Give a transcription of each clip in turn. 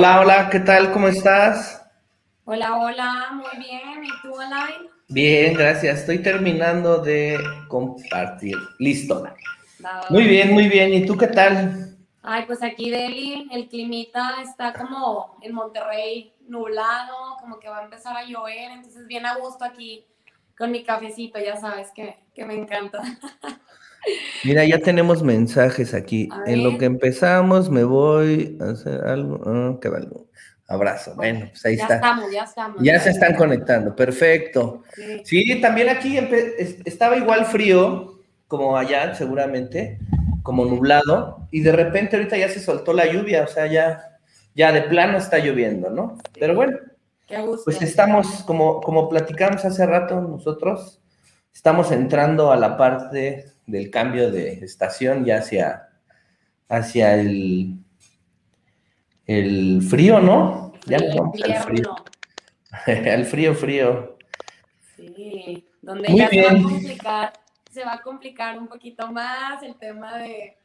Hola, hola, ¿qué tal? ¿Cómo estás? Hola, hola, muy bien. ¿Y tú, Alain? Bien, gracias. Estoy terminando de compartir. Listo. Muy bien, muy bien. ¿Y tú qué tal? Ay, pues aquí Deli, el climita está como en Monterrey nublado, como que va a empezar a llover, entonces bien a gusto aquí con mi cafecito, ya sabes que, que me encanta. Mira, ya tenemos mensajes aquí. En lo que empezamos, me voy a hacer algo. Ah, qué bueno. Abrazo. Bueno, pues ahí ya está. Estamos, ya estamos. Ya se están conectando. Perfecto. Sí, también aquí estaba igual frío, como allá, seguramente, como nublado, y de repente ahorita ya se soltó la lluvia, o sea, ya, ya de plano está lloviendo, ¿no? Pero bueno, pues estamos, como, como platicamos hace rato nosotros, estamos entrando a la parte del cambio de estación ya hacia, hacia el, el frío, ¿no? Ya vamos al frío. al frío, frío. Sí, donde ya se va a complicar, se va a complicar un poquito más el tema de,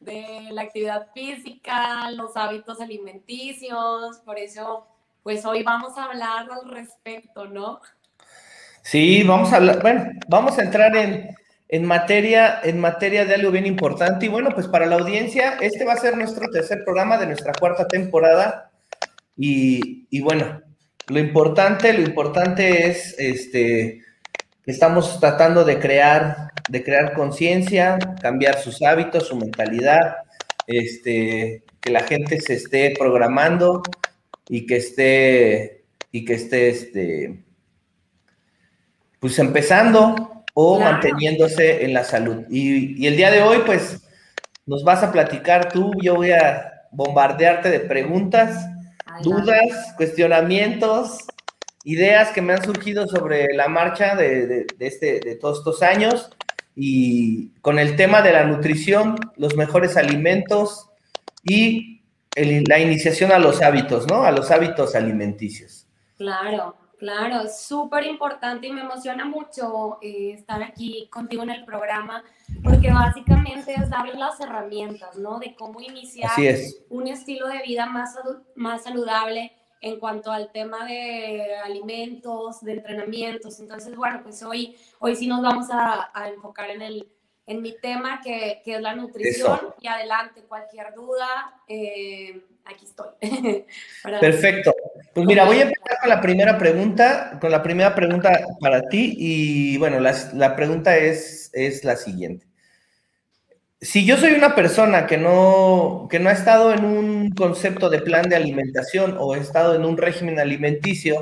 de la actividad física, los hábitos alimenticios, por eso, pues hoy vamos a hablar al respecto, ¿no? Sí, vamos a hablar, bueno, vamos a entrar en, en materia, en materia de algo bien importante. Y bueno, pues para la audiencia, este va a ser nuestro tercer programa de nuestra cuarta temporada. Y, bueno, lo importante, lo importante es este estamos tratando de crear, de crear conciencia, cambiar sus hábitos, su mentalidad, este, que la gente se esté programando y que esté, y que esté, este, pues empezando o manteniéndose en la salud. Y, el día de hoy, pues, nos vas a platicar tú, yo voy a bombardearte de preguntas, dudas, cuestionamientos, ideas que me han surgido sobre la marcha de, este, de todos estos años y con el tema de la nutrición, los mejores alimentos y la iniciación a los hábitos, ¿no? A los hábitos alimenticios. Claro. Claro, es súper importante y me emociona mucho eh, estar aquí contigo en el programa, porque básicamente es darles las herramientas, ¿no? De cómo iniciar un estilo de vida más, más saludable en cuanto al tema de alimentos, de entrenamientos. Entonces, bueno, pues hoy, hoy sí nos vamos a, enfocar en, el, en mi tema, que, que es la nutrición. Y adelante, cualquier duda. Eh, aquí estoy. Perfecto. Pues mira, voy a empezar con la primera pregunta, con la primera pregunta para ti y bueno, la, pregunta es, es la siguiente. Si yo soy una persona que no, que no ha estado en un concepto de plan de alimentación o he estado en un régimen alimenticio,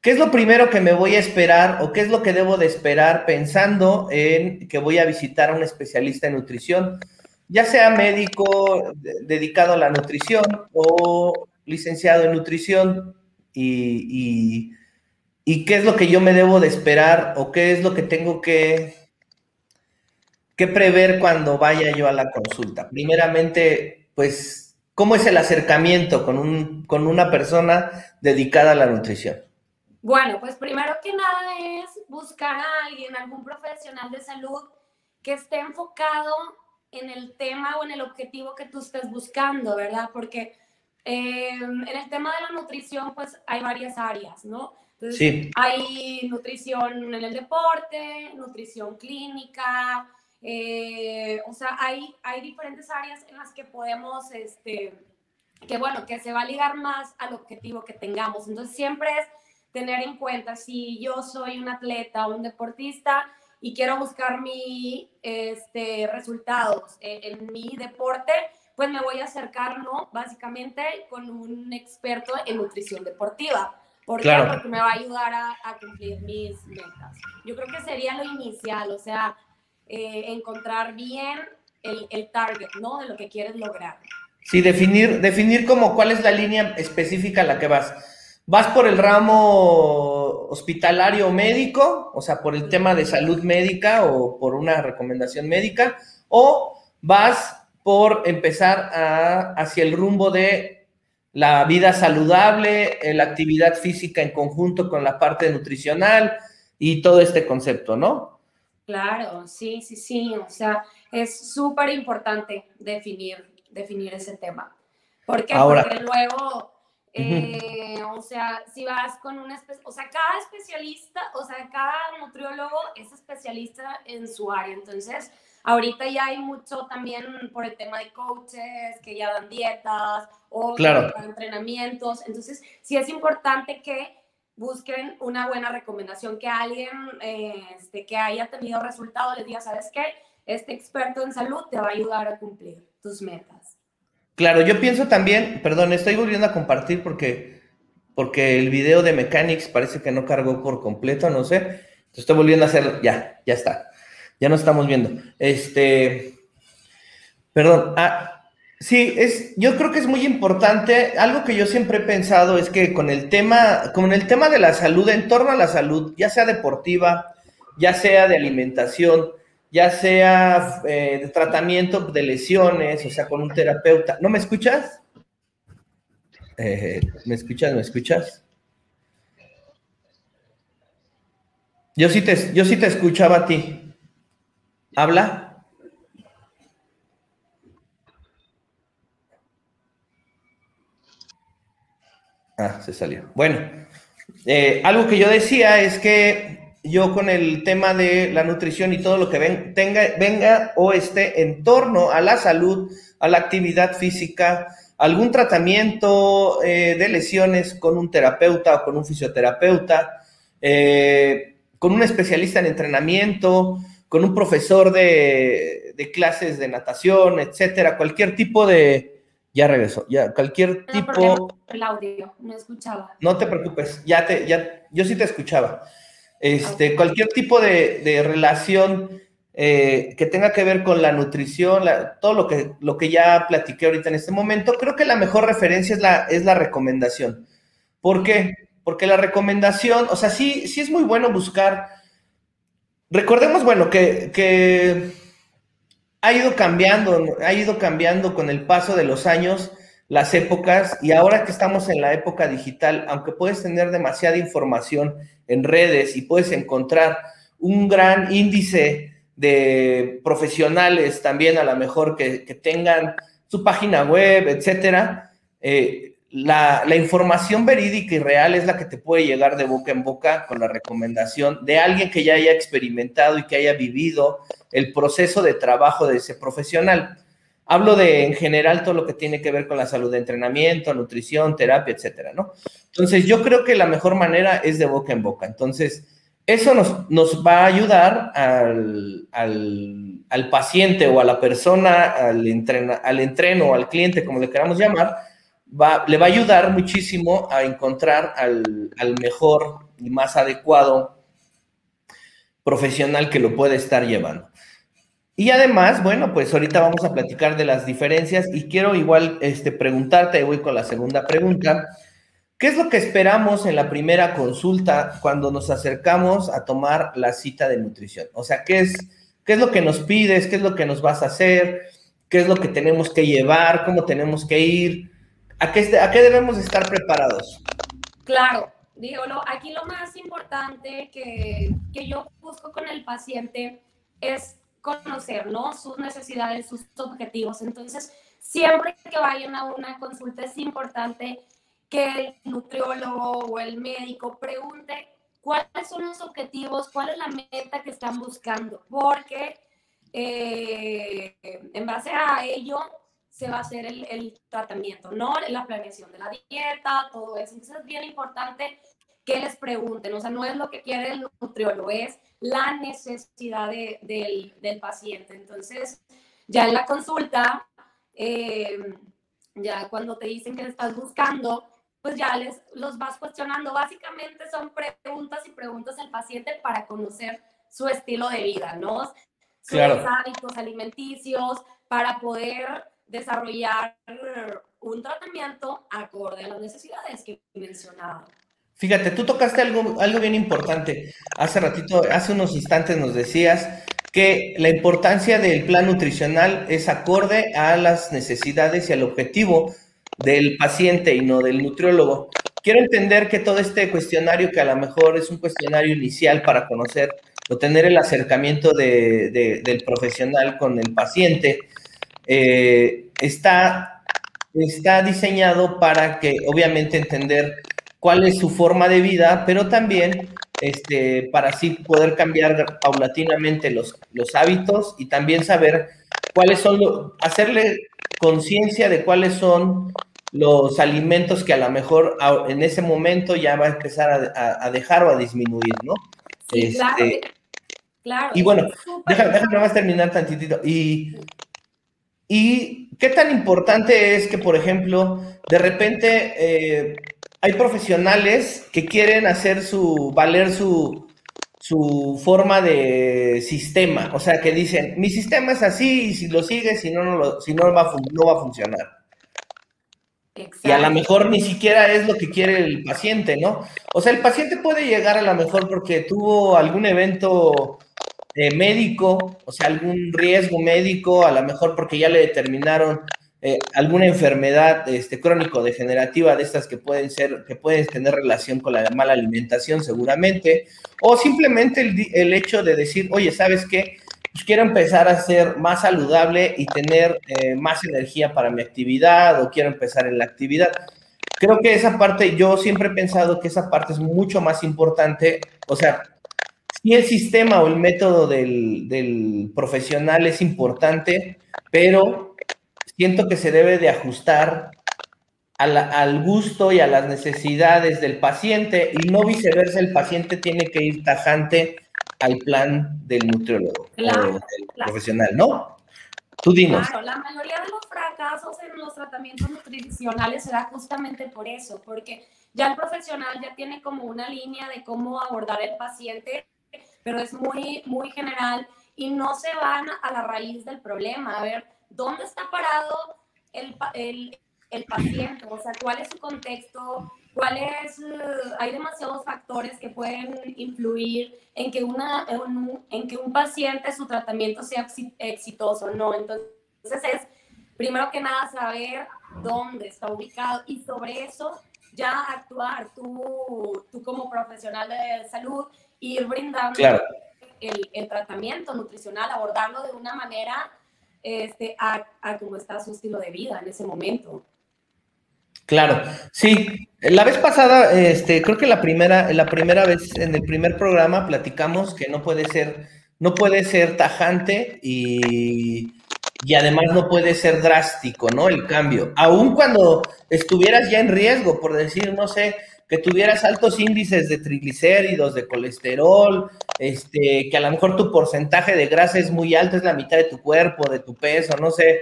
¿qué es lo primero que me voy a esperar o qué es lo que debo de esperar pensando en que voy a visitar a un especialista en nutrición? ya sea médico dedicado a la nutrición o licenciado en nutrición y, qué es lo que yo me debo de esperar o qué es lo que tengo que, que prever cuando vaya yo a la consulta. Primeramente, pues, ¿cómo es el acercamiento con, un, con una persona dedicada a la nutrición? Bueno, pues primero que nada es buscar a alguien, algún profesional de salud que esté enfocado en el tema o en el objetivo que tú estés buscando, ¿verdad? Porque eh, en el tema de la nutrición, pues hay varias áreas, ¿no? Entonces, sí. hay nutrición en el deporte, nutrición clínica, eh, o sea, hay, hay diferentes áreas en las que podemos, este, que bueno, que se va a ligar más al objetivo que tengamos. Entonces, siempre es tener en cuenta si yo soy un atleta o un deportista, y quiero buscar mi este, resultados en, mi deporte, pues me voy a acercar, ¿no? Básicamente con un experto en nutrición deportiva. ¿Por qué? Porque me va a ayudar a, cumplir mis metas. Yo creo que sería lo inicial, o sea, eh, encontrar bien el, el, target, ¿no? De lo que quieres lograr. Sí, definir, definir como cuál es la línea específica a la que vas. ¿Vas por el ramo hospitalario médico, o sea, por el tema de salud médica o por una recomendación médica, o vas por empezar hacia el rumbo de la vida saludable, eh, la actividad física en conjunto con la parte nutricional y todo este concepto, ¿no? Claro, sí, sí, sí, o sea, es súper importante definir, definir ese tema. Porque luego, eh, o sea, si vas con un, o sea, cada especialista, o sea, cada nutriólogo es especialista en su área. Entonces, ahorita ya hay mucho también por el tema de coaches que ya dan dietas o claro. entrenamientos. Entonces, sí es importante que busquen una buena recomendación, que alguien eh, este, que haya tenido resultados les diga, ¿sabes qué? Este experto en salud te va a ayudar a cumplir tus metas. Claro, yo pienso también, perdón, estoy volviendo a compartir porque, porque el video de Mechanics parece que no cargó por completo, no sé. Estoy volviendo a hacer, ya, ya está. Ya nos estamos viendo. Este, perdón, ah, Sí, es, yo creo que es muy importante. Algo que yo siempre he pensado es que con el tema, con el tema de la salud, en torno a la salud, ya sea deportiva, ya sea de alimentación, ya sea eh, de tratamiento de lesiones, o sea, con un terapeuta. ¿No me escuchas? Eh, ¿Me escuchas? ¿Me escuchas? Yo sí te, yo sí te escuchaba a ti. ¿Habla? Ah, se salió. Bueno, eh, algo que yo decía es que yo con el tema de la nutrición y todo lo que tenga, venga o esté en torno a la salud, a la actividad física, algún tratamiento eh, de lesiones con un terapeuta o con un fisioterapeuta, eh, con un especialista en entrenamiento, con un profesor de, de clases de natación, etcétera, cualquier tipo de, ya regresó. Ya, cualquier tipo. El audio, no escuchaba. No te preocupes, ya te, ya, yo sí te escuchaba. Este, cualquier tipo de, relación eh, que tenga que ver con la nutrición, todo lo que, lo que ya platiqué ahorita en este momento, creo que la mejor referencia es la, es la recomendación. ¿Por qué? Porque la recomendación, o sea, sí, sí es muy bueno buscar. Recordemos, bueno, que, que ha ido cambiando, ha ido cambiando con el paso de los años las épocas y ahora que estamos en la época digital, aunque puedes tener demasiada información en redes y puedes encontrar un gran índice de profesionales también a lo mejor que, tengan su página web, etcétera, eh, la, información verídica y real es la que te puede llegar de boca en boca con la recomendación de alguien que ya haya experimentado y que haya vivido el proceso de trabajo de ese profesional. Hablo de en general todo lo que tiene que ver con la salud de entrenamiento, nutrición, terapia, etcétera, ¿no? Entonces, yo creo que la mejor manera es de boca en boca. Entonces, eso nos, nos va a ayudar al, al, paciente o a la persona, al, entrena, al entreno o al cliente, como le queramos llamar, le va a ayudar muchísimo a encontrar al, mejor y más adecuado profesional que lo puede estar llevando. Y además, bueno, pues ahorita vamos a platicar de las diferencias y quiero igual este, preguntarte, voy con la segunda pregunta, ¿qué es lo que esperamos en la primera consulta cuando nos acercamos a tomar la cita de nutrición? O sea, ¿qué es, qué es lo que nos pides? ¿Qué es lo que nos vas a hacer? ¿Qué es lo que tenemos que llevar? ¿Cómo tenemos que ir? ¿A qué, debemos estar preparados? Claro, digo, aquí lo más importante que, que yo busco con el paciente es conocer, ¿no? Sus necesidades, sus objetivos. Entonces, siempre que vayan a una consulta es importante que el nutriólogo o el médico pregunte cuáles son los objetivos, cuál es la meta que están buscando, porque eh, en base a ello se va a hacer el, tratamiento, ¿no? La planeación de la dieta, todo eso. Entonces es bien importante que les pregunten, o sea, no es lo que quiere el nutriólogo, es la necesidad del, paciente. Entonces, ya en la consulta, eh, ya cuando te dicen que estás buscando, pues ya les los vas cuestionando. Básicamente son preguntas y preguntas al paciente para conocer su estilo de vida, ¿no? Sus hábitos alimenticios, para poder desarrollar un tratamiento acorde a las necesidades que mencionaba. Fíjate, tú tocaste algo, algo bien importante. Hace ratito, hace unos instantes nos decías que la importancia del plan nutricional es acorde a las necesidades y al objetivo del paciente y no del nutriólogo. Quiero entender que todo este cuestionario, que a lo mejor es un cuestionario inicial para conocer o tener el acercamiento del profesional con el paciente, eh, está está diseñado para que, obviamente, entender cuál es su forma de vida, pero también este, para así poder cambiar paulatinamente los, los hábitos y también saber cuáles son, hacerle conciencia de cuáles son los alimentos que a lo mejor en ese momento ya va a empezar a, dejar o a disminuir, ¿no? Sí, claro. Este, claro. Y bueno, déjame, déjame más terminar tantitito. Y, y qué tan importante es que, por ejemplo, de repente eh, hay profesionales que quieren hacer su, valer su, su forma de sistema. O sea, que dicen, mi sistema es así y si lo sigues, si no, no, si no, va, no va a funcionar. Y a lo mejor ni siquiera es lo que quiere el paciente, ¿no? O sea, el paciente puede llegar a lo mejor porque tuvo algún evento eh, médico, o sea, algún riesgo médico, a lo mejor porque ya le determinaron eh, alguna enfermedad este, crónico-degenerativa de estas que pueden ser, que pueden tener relación con la mala alimentación seguramente, o simplemente el, hecho de decir, oye, ¿sabes qué? pues quiero empezar a ser más saludable y tener eh, más energía para mi actividad o quiero empezar en la actividad. Creo que esa parte, yo siempre he pensado que esa parte es mucho más importante, o sea, si el sistema o el método del, del profesional es importante, pero siento que se debe de ajustar al gusto y a las necesidades del paciente y no viceversa, el paciente tiene que ir tajante al plan del nutriólogo claro, profesional, ¿no? Tú dinos. Claro, la mayoría de los fracasos en los tratamientos nutricionales se da justamente por eso, porque ya el profesional ya tiene como una línea de cómo abordar el paciente, pero es muy, muy general y no se van a la raíz del problema, a ver dónde está parado el, el, el paciente, o sea, cuál es su contexto, ¿Cuáles? Eh, hay demasiados factores que pueden influir en que, una, en, que un paciente su tratamiento sea exitoso no. Entonces es, primero que nada, saber dónde está ubicado y sobre eso ya actuar tú, tú como profesional de salud, ir brindando el, el, tratamiento nutricional, abordarlo de una manera este, a, a cómo está su estilo de vida en ese momento. Claro, sí. La vez pasada, este, creo que la primera, la primera vez en el primer programa platicamos que no puede ser, no puede ser tajante y, y además no puede ser drástico, ¿no? El cambio. Aun cuando estuvieras ya en riesgo, por decir, no sé, que tuvieras altos índices de triglicéridos, de colesterol, este, que a lo mejor tu porcentaje de grasa es muy alto, es la mitad de tu cuerpo, de tu peso, no sé,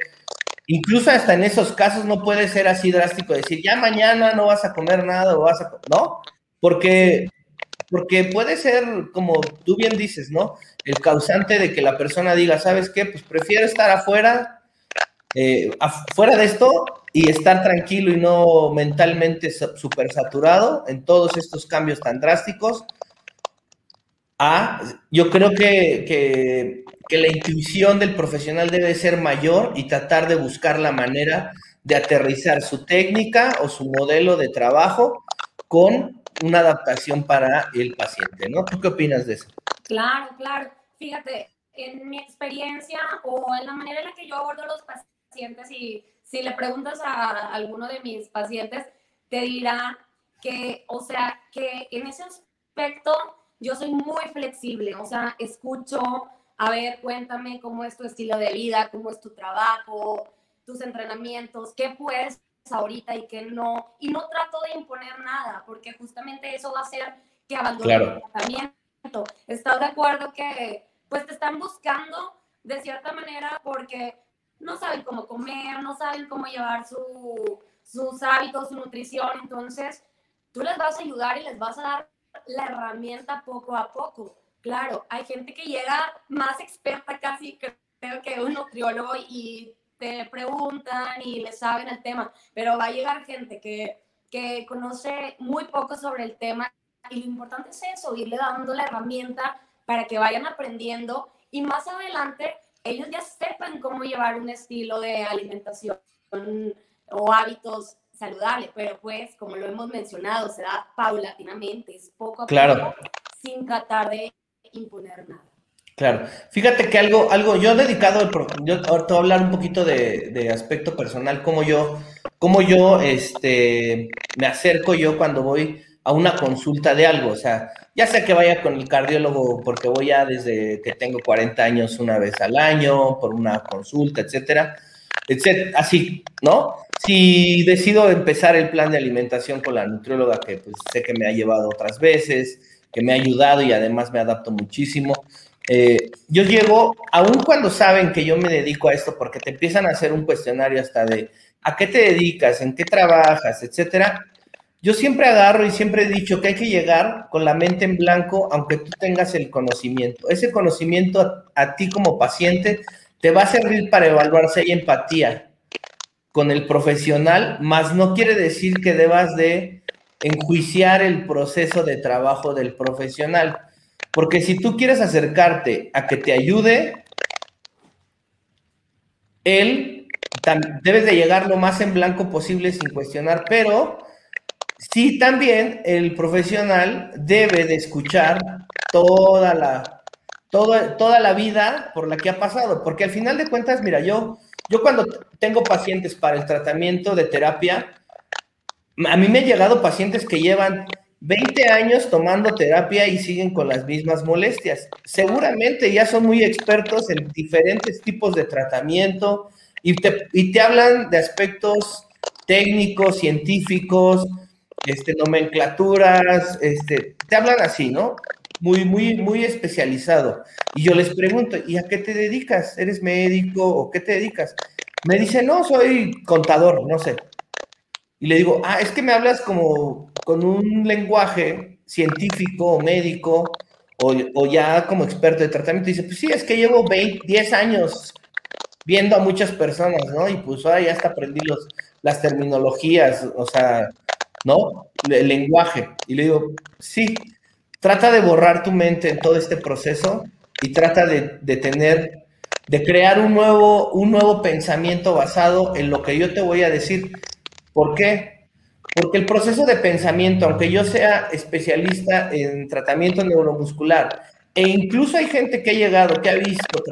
Incluso hasta en esos casos no puede ser así drástico, decir, ya mañana no vas a comer nada o vas a... ¿No? Porque, porque puede ser, como tú bien dices, ¿no? El causante de que la persona diga, ¿sabes qué? Pues prefiero estar afuera, eh, afuera de esto y estar tranquilo y no mentalmente súper saturado en todos estos cambios tan drásticos. Ah, yo creo que que la intuición del profesional debe ser mayor y tratar de buscar la manera de aterrizar su técnica o su modelo de trabajo con una adaptación para el paciente, ¿no? ¿Tú qué opinas de eso? Claro, claro. Fíjate, en mi experiencia o en la manera en la que yo abordo a los pacientes y si le preguntas a alguno de mis pacientes, te dirá que, o sea, que en ese aspecto yo soy muy flexible, o sea, escucho, a ver, cuéntame cómo es tu estilo de vida, cómo es tu trabajo, tus entrenamientos, qué puedes ahorita y qué no. Y no trato de imponer nada, porque justamente eso va a hacer que abandone el tratamiento. ¿Estás de acuerdo que pues te están buscando de cierta manera porque no saben cómo comer, no saben cómo llevar su, sus hábitos, su nutrición? Entonces, tú les vas a ayudar y les vas a dar la herramienta poco a poco. Claro, hay gente que llega más experta casi, creo que un nutriólogo y te preguntan y le saben el tema, pero va a llegar gente que, que conoce muy poco sobre el tema y lo importante es eso, irle dando la herramienta para que vayan aprendiendo y más adelante ellos ya sepan cómo llevar un estilo de alimentación o hábitos saludables, pero pues como lo hemos mencionado, se da paulatinamente, es poco a claro. poco, sin tratar de imponer nada. Claro, fíjate que algo, algo, yo he dedicado, yo ahora te voy a hablar un poquito de, de aspecto personal, cómo yo, cómo yo, este, me acerco yo cuando voy a una consulta de algo, o sea, ya sea que vaya con el cardiólogo porque voy ya desde que tengo 40 años una vez al año por una consulta, etcétera, etcétera así, ¿no? Si decido empezar el plan de alimentación con la nutrióloga que pues, sé que me ha llevado otras veces, que me ha ayudado y además me adapto muchísimo, eh, yo llego, aun cuando saben que yo me dedico a esto, porque te empiezan a hacer un cuestionario hasta de a qué te dedicas, en qué trabajas, etcétera. Yo siempre agarro y siempre he dicho que hay que llegar con la mente en blanco, aunque tú tengas el conocimiento. Ese conocimiento a, ti como paciente te va a servir para evaluar si hay empatía con el profesional, más no quiere decir que debas de enjuiciar el proceso de trabajo del profesional porque si tú quieres acercarte a que te ayude, él debes de llegar lo más en blanco posible sin cuestionar, pero sí también el profesional debe de escuchar toda la, toda, la vida por la que ha pasado, porque al final de cuentas, mira, yo, yo cuando tengo pacientes para el tratamiento de terapia, a mí me han llegado pacientes que llevan 20 años tomando terapia y siguen con las mismas molestias. Seguramente ya son muy expertos en diferentes tipos de tratamiento y te, y te hablan de aspectos técnicos, científicos, este, nomenclaturas, este, te hablan así, ¿no? Muy, muy, muy especializado. Y yo les pregunto, ¿y a qué te dedicas? ¿Eres médico o qué te dedicas? Me dice, no, soy contador, no sé. Y le digo, ah, es que me hablas como con un lenguaje científico o médico o, ya como experto de tratamiento, dice, pues sí, es que llevo 20, 10 años viendo a muchas personas, ¿no? Y pues ahora ya hasta aprendí los, las terminologías, o sea, ¿no? El lenguaje. Y le digo, sí, trata de borrar tu mente en todo este proceso y trata de, de tener, de crear un nuevo, un nuevo pensamiento basado en lo que yo te voy a decir. ¿Por qué? Porque el proceso de pensamiento, aunque yo sea especialista en tratamiento neuromuscular, e incluso hay gente que ha llegado, que ha visto,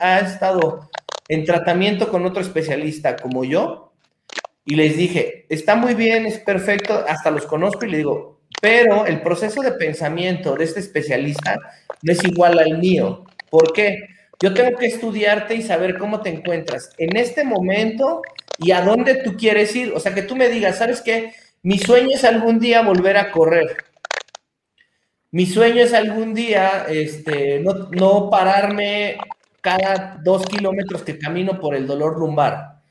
ha estado en tratamiento con otro especialista como yo, y les dije, está muy bien, es perfecto, hasta los conozco y le digo, pero el proceso de pensamiento de este especialista no es igual al mío. ¿Por qué? Yo tengo que estudiarte y saber cómo te encuentras en este momento y a dónde tú quieres ir. O sea, que tú me digas, ¿sabes qué? Mi sueño es algún día volver a correr. Mi sueño es algún día este, no, no pararme cada dos kilómetros que camino por el dolor lumbar.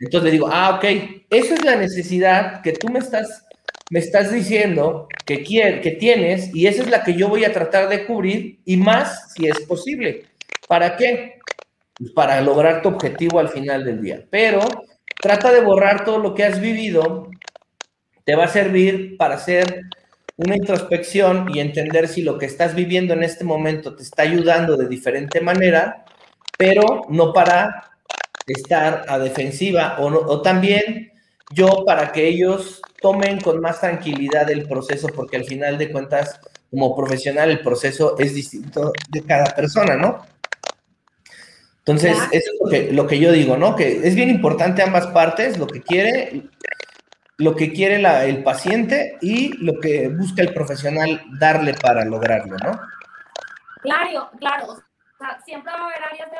Entonces le digo, ah, ok, esa es la necesidad que tú me estás, me estás diciendo que, que tienes y esa es la que yo voy a tratar de cubrir y más si es posible. ¿Para qué? Pues para lograr tu objetivo al final del día. Pero trata de borrar todo lo que has vivido te va a servir para hacer una introspección y entender si lo que estás viviendo en este momento te está ayudando de diferente manera, pero no para estar a defensiva o, o también yo para que ellos tomen con más tranquilidad el proceso, porque al final de cuentas, como profesional, el proceso es distinto de cada persona, ¿no? Entonces, eso es lo que, lo que yo digo, ¿no? Que es bien importante ambas partes, lo que quiere lo que quiere el paciente y lo que busca el profesional darle para lograrlo, ¿no? Claro, claro. siempre va a haber áreas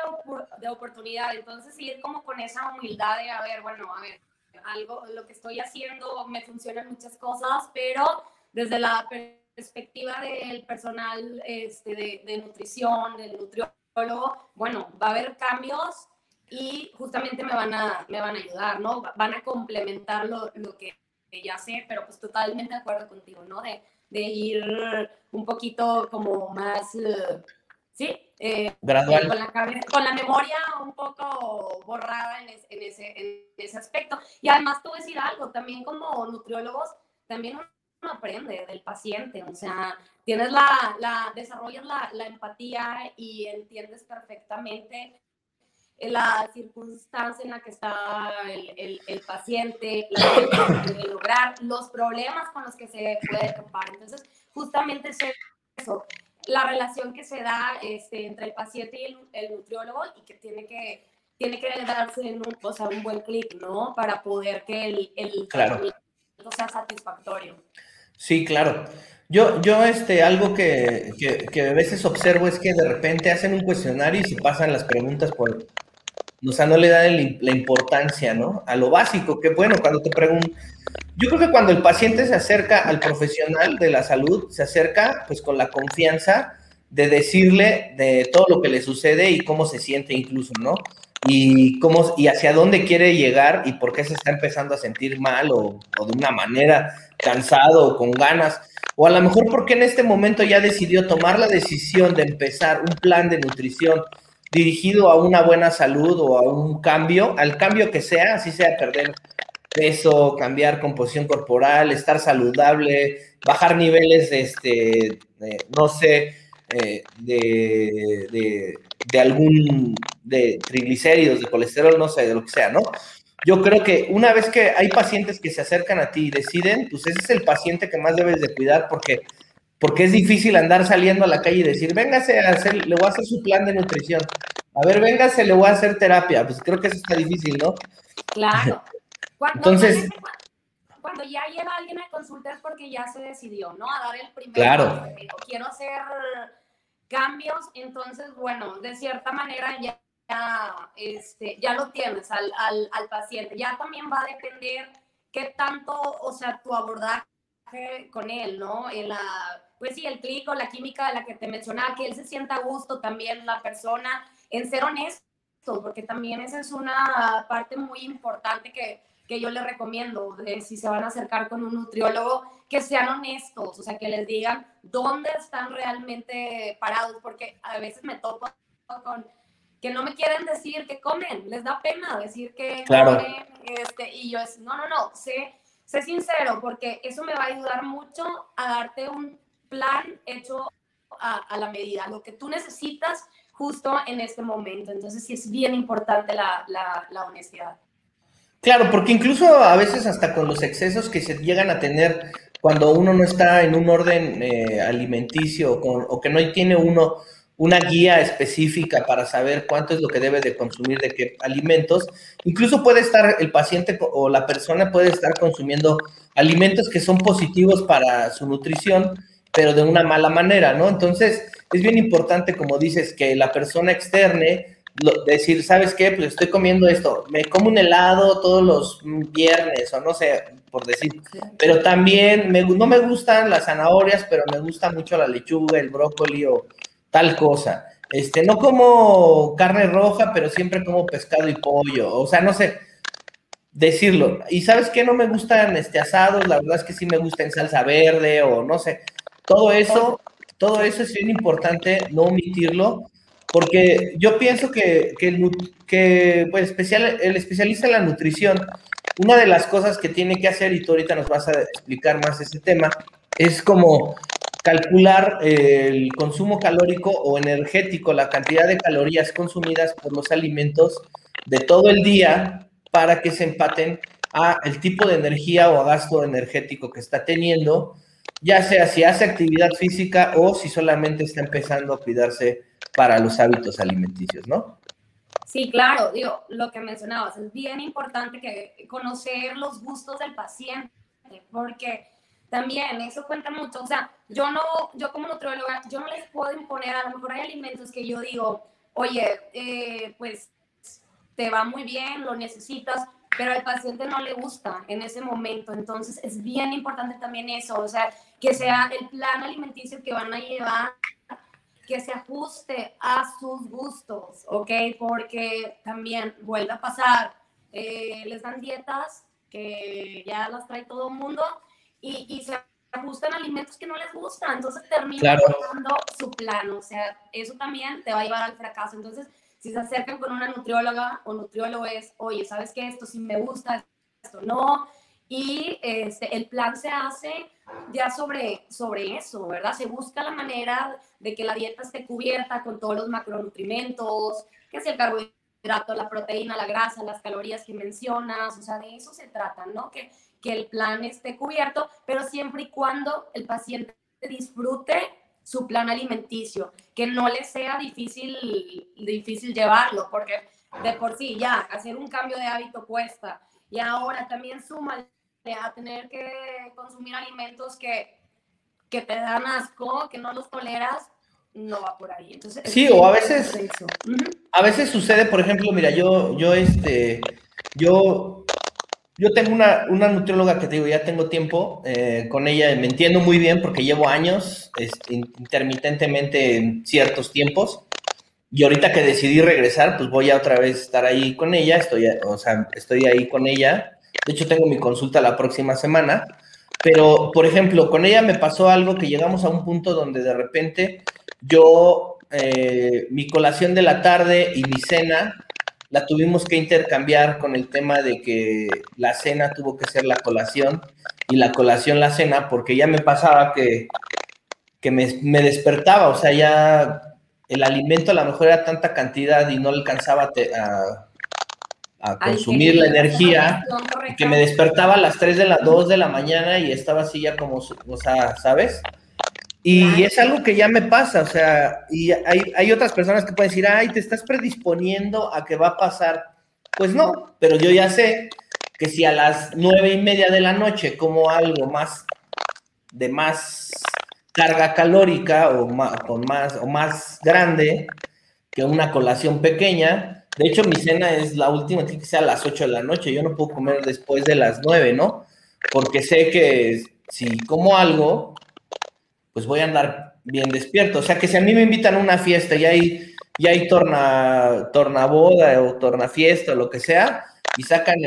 de, oportunidad, entonces ir como con esa humildad de, a ver, bueno, a ver, algo, lo que estoy haciendo me funcionan muchas cosas, pero desde la perspectiva del personal este, de, de nutrición, del nutriólogo, bueno, va a haber cambios y justamente me van a, me van a ayudar, ¿no? Van a complementar lo, lo que ya sé, pero pues totalmente de acuerdo contigo, ¿no? De, de ir un poquito como más, uh, sí, eh, Gradual. Con, la con la memoria un poco borrada en, en, ese, en ese aspecto. Y además tú decir algo, también como nutriólogos, también uno aprende del paciente, o sea, tienes la, la desarrollas la, la empatía y entiendes perfectamente la circunstancia en la que está el, el, paciente, la que lograr, los problemas con los que se puede topar. Entonces, justamente es eso. la relación que se da este, entre el paciente y el, nutriólogo y que tiene que, tiene que darse en un, o sea, un buen clic, ¿no? Para poder que el, el claro. sea satisfactorio. Sí, claro. Yo, yo este, algo que, que, que, a veces observo es que de repente hacen un cuestionario y se pasan las preguntas por, o sea, no le dan la importancia, ¿no? A lo básico, que bueno, cuando te preguntan, yo creo que cuando el paciente se acerca al profesional de la salud, se acerca pues con la confianza de decirle de todo lo que le sucede y cómo se siente incluso, ¿no? Y, cómo, y hacia dónde quiere llegar y por qué se está empezando a sentir mal o, o de una manera cansado o con ganas. O a lo mejor porque en este momento ya decidió tomar la decisión de empezar un plan de nutrición dirigido a una buena salud o a un cambio, al cambio que sea, así sea perder peso, cambiar composición corporal, estar saludable, bajar niveles de, este, no sé, eh, de, de, algún, de triglicéridos, de colesterol, no sé, de lo que sea, ¿no? Yo creo que una vez que hay pacientes que se acercan a ti y deciden, pues ese es el paciente que más debes de cuidar porque porque es difícil andar saliendo a la calle y decir, véngase a hacer, le voy a hacer su plan de nutrición. A ver, véngase, le voy a hacer terapia. Pues creo que eso está difícil, ¿no? Claro. Cuando, Entonces. Cuando ya llega alguien a consulta es porque ya se decidió, ¿no? A dar el primer. Claro. quiero hacer cambios, entonces, bueno, de cierta manera ya, este, ya lo tienes al, al, al paciente. Ya también va a depender qué tanto, o sea, tu abordaje con él, ¿no? En la, pues sí, el clic o la química de la que te mencionaba, que él se sienta a gusto también, la persona, en ser honesto, porque también esa es una parte muy importante que, que yo les recomiendo, de si se van a acercar con un nutriólogo, que sean honestos, o sea, que les digan dónde están realmente parados, porque a veces me topo con que no me quieren decir que comen, les da pena decir que comen, este, y yo es, no, no, no, sé sé sincero, porque eso me va a ayudar mucho a darte un plan hecho a, la medida, lo que tú necesitas justo en este momento. Entonces sí es bien importante la, honestidad. Claro, porque incluso a veces hasta con los excesos que se llegan a tener cuando uno no está en un orden eh, alimenticio o que no tiene uno una guía específica para saber cuánto es lo que debe de consumir de qué alimentos. Incluso puede estar el paciente o la persona puede estar consumiendo alimentos que son positivos para su nutrición, pero de una mala manera, ¿no? Entonces, es bien importante, como dices, que la persona externe, decir, ¿sabes qué? Pues estoy comiendo esto, me como un helado todos los viernes, o no sé, por decir, pero también me, no me gustan las zanahorias, pero me gusta mucho la lechuga, el brócoli o tal cosa. Este, no como carne roja, pero siempre como pescado y pollo. O sea, no sé decirlo. Y sabes qué, no me gustan este asados, la verdad es que sí me gusta en salsa verde o no sé. Todo eso, todo eso es bien importante no omitirlo, porque yo pienso que, que, que pues, especial, el especialista en la nutrición, una de las cosas que tiene que hacer, y tú ahorita nos vas a explicar más ese tema, es como calcular el consumo calórico o energético, la cantidad de calorías consumidas por los alimentos de todo el día para que se empaten a el tipo de energía o gasto energético que está teniendo, ya sea si hace actividad física o si solamente está empezando a cuidarse para los hábitos alimenticios, ¿no? Sí, claro, digo, lo que mencionabas, es bien importante que conocer los gustos del paciente, porque también eso cuenta mucho. O sea, yo no, yo como nutrióloga, yo no les puedo imponer, a lo mejor hay alimentos que yo digo, oye, eh, pues te va muy bien, lo necesitas, pero al paciente no le gusta en ese momento. Entonces es bien importante también eso, o sea, que sea el plan alimenticio que van a llevar, que se ajuste a sus gustos, ¿ok? Porque también vuelve a pasar, eh, les dan dietas que ya las trae todo el mundo y, y se ajustan alimentos que no les gustan, entonces terminan claro. su plan, o sea, eso también te va a llevar al fracaso. Entonces, si se acercan con una nutrióloga o nutriólogo es, oye, ¿sabes qué? Esto sí me gusta, esto no. Y este, el plan se hace ya sobre, sobre eso, ¿verdad? Se busca la manera de que la dieta esté cubierta con todos los macronutrimentos, que es el carbohidrato, la proteína, la grasa, las calorías que mencionas, o sea, de eso se trata, ¿no? Que, que el plan esté cubierto, pero siempre y cuando el paciente disfrute su plan alimenticio, que no le sea difícil, difícil llevarlo, porque de por sí ya hacer un cambio de hábito cuesta. Y ahora también suma a tener que consumir alimentos que, que te dan asco, que no los toleras, no va por ahí. Entonces, sí, o a veces, a veces sucede, por ejemplo, mira, yo, yo, este, yo, yo tengo una, una nutrióloga que te digo, ya tengo tiempo eh, con ella, me entiendo muy bien porque llevo años intermitentemente en ciertos tiempos. Y ahorita que decidí regresar, pues voy a otra vez estar ahí con ella, estoy, o sea, estoy ahí con ella. De hecho, tengo mi consulta la próxima semana. Pero, por ejemplo, con ella me pasó algo que llegamos a un punto donde de repente yo, eh, mi colación de la tarde y mi cena la tuvimos que intercambiar con el tema de que la cena tuvo que ser la colación y la colación la cena, porque ya me pasaba que, que me, me despertaba, o sea, ya el alimento a lo mejor era tanta cantidad y no alcanzaba a, a consumir la energía, que me despertaba a las 3 de las 2 de la mañana y estaba así ya como, o sea, ¿sabes? Y es algo que ya me pasa, o sea, y hay, hay, otras personas que pueden decir, ay, te estás predisponiendo a que va a pasar. Pues no, pero yo ya sé que si a las nueve y media de la noche como algo más de más carga calórica o más, con más, o más grande que una colación pequeña, de hecho mi cena es la última, tiene que ser a las 8 de la noche, yo no puedo comer después de las 9, ¿no? Porque sé que si como algo, pues voy a andar bien despierto. O sea, que si a mí me invitan a una fiesta y hay, y hay torna, tornaboda o torna fiesta o lo que sea, y sacan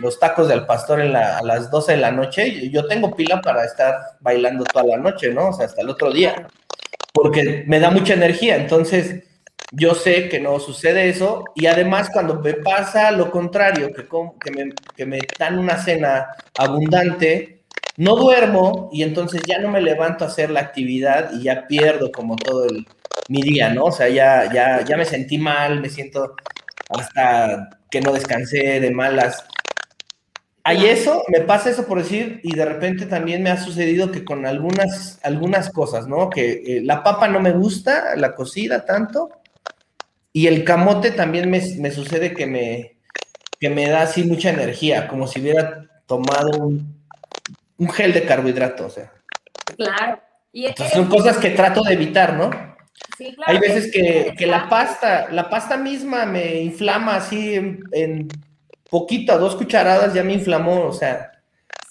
los tacos del pastor a las 12 de la noche, yo tengo pila para estar bailando toda la noche, ¿no? O sea, hasta el otro día, porque me da mucha energía. Entonces, yo sé que no sucede eso, y además cuando me pasa lo contrario, que me dan una cena abundante, no duermo y entonces ya no me levanto a hacer la actividad y ya pierdo como todo el, mi día, ¿no? O sea, ya, ya, ya me sentí mal, me siento hasta que no descansé de malas. Hay eso, me pasa eso por decir, y de repente también me ha sucedido que con algunas, algunas cosas, ¿no? Que eh, la papa no me gusta, la cocida tanto, y el camote también me, me sucede que me, que me da así mucha energía, como si hubiera tomado un un gel de carbohidratos, o sea. Claro. Y son cosas que trato de evitar, ¿no? Sí, claro. Hay veces que, la pasta, la pasta misma me inflama así en, poquito, a dos cucharadas ya me inflamó, o sea.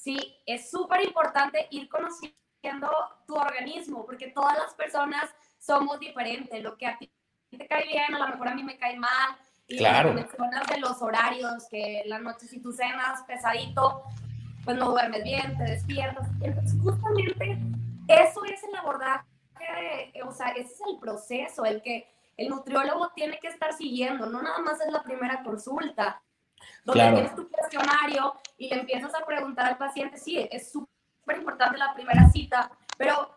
Sí, es súper importante ir conociendo tu organismo, porque todas las personas somos diferentes. Lo que a ti te cae bien, a lo mejor a mí me cae mal. Y claro. mencionas de los horarios, que la noche si tú cenas pesadito, pues no duermes bien, te despiertas. Entonces, justamente eso es el abordaje, o sea, ese es el proceso, el que el nutriólogo tiene que estar siguiendo, no nada más es la primera consulta, donde tienes tu cuestionario y le empiezas a preguntar al paciente, sí, es súper importante la primera cita, pero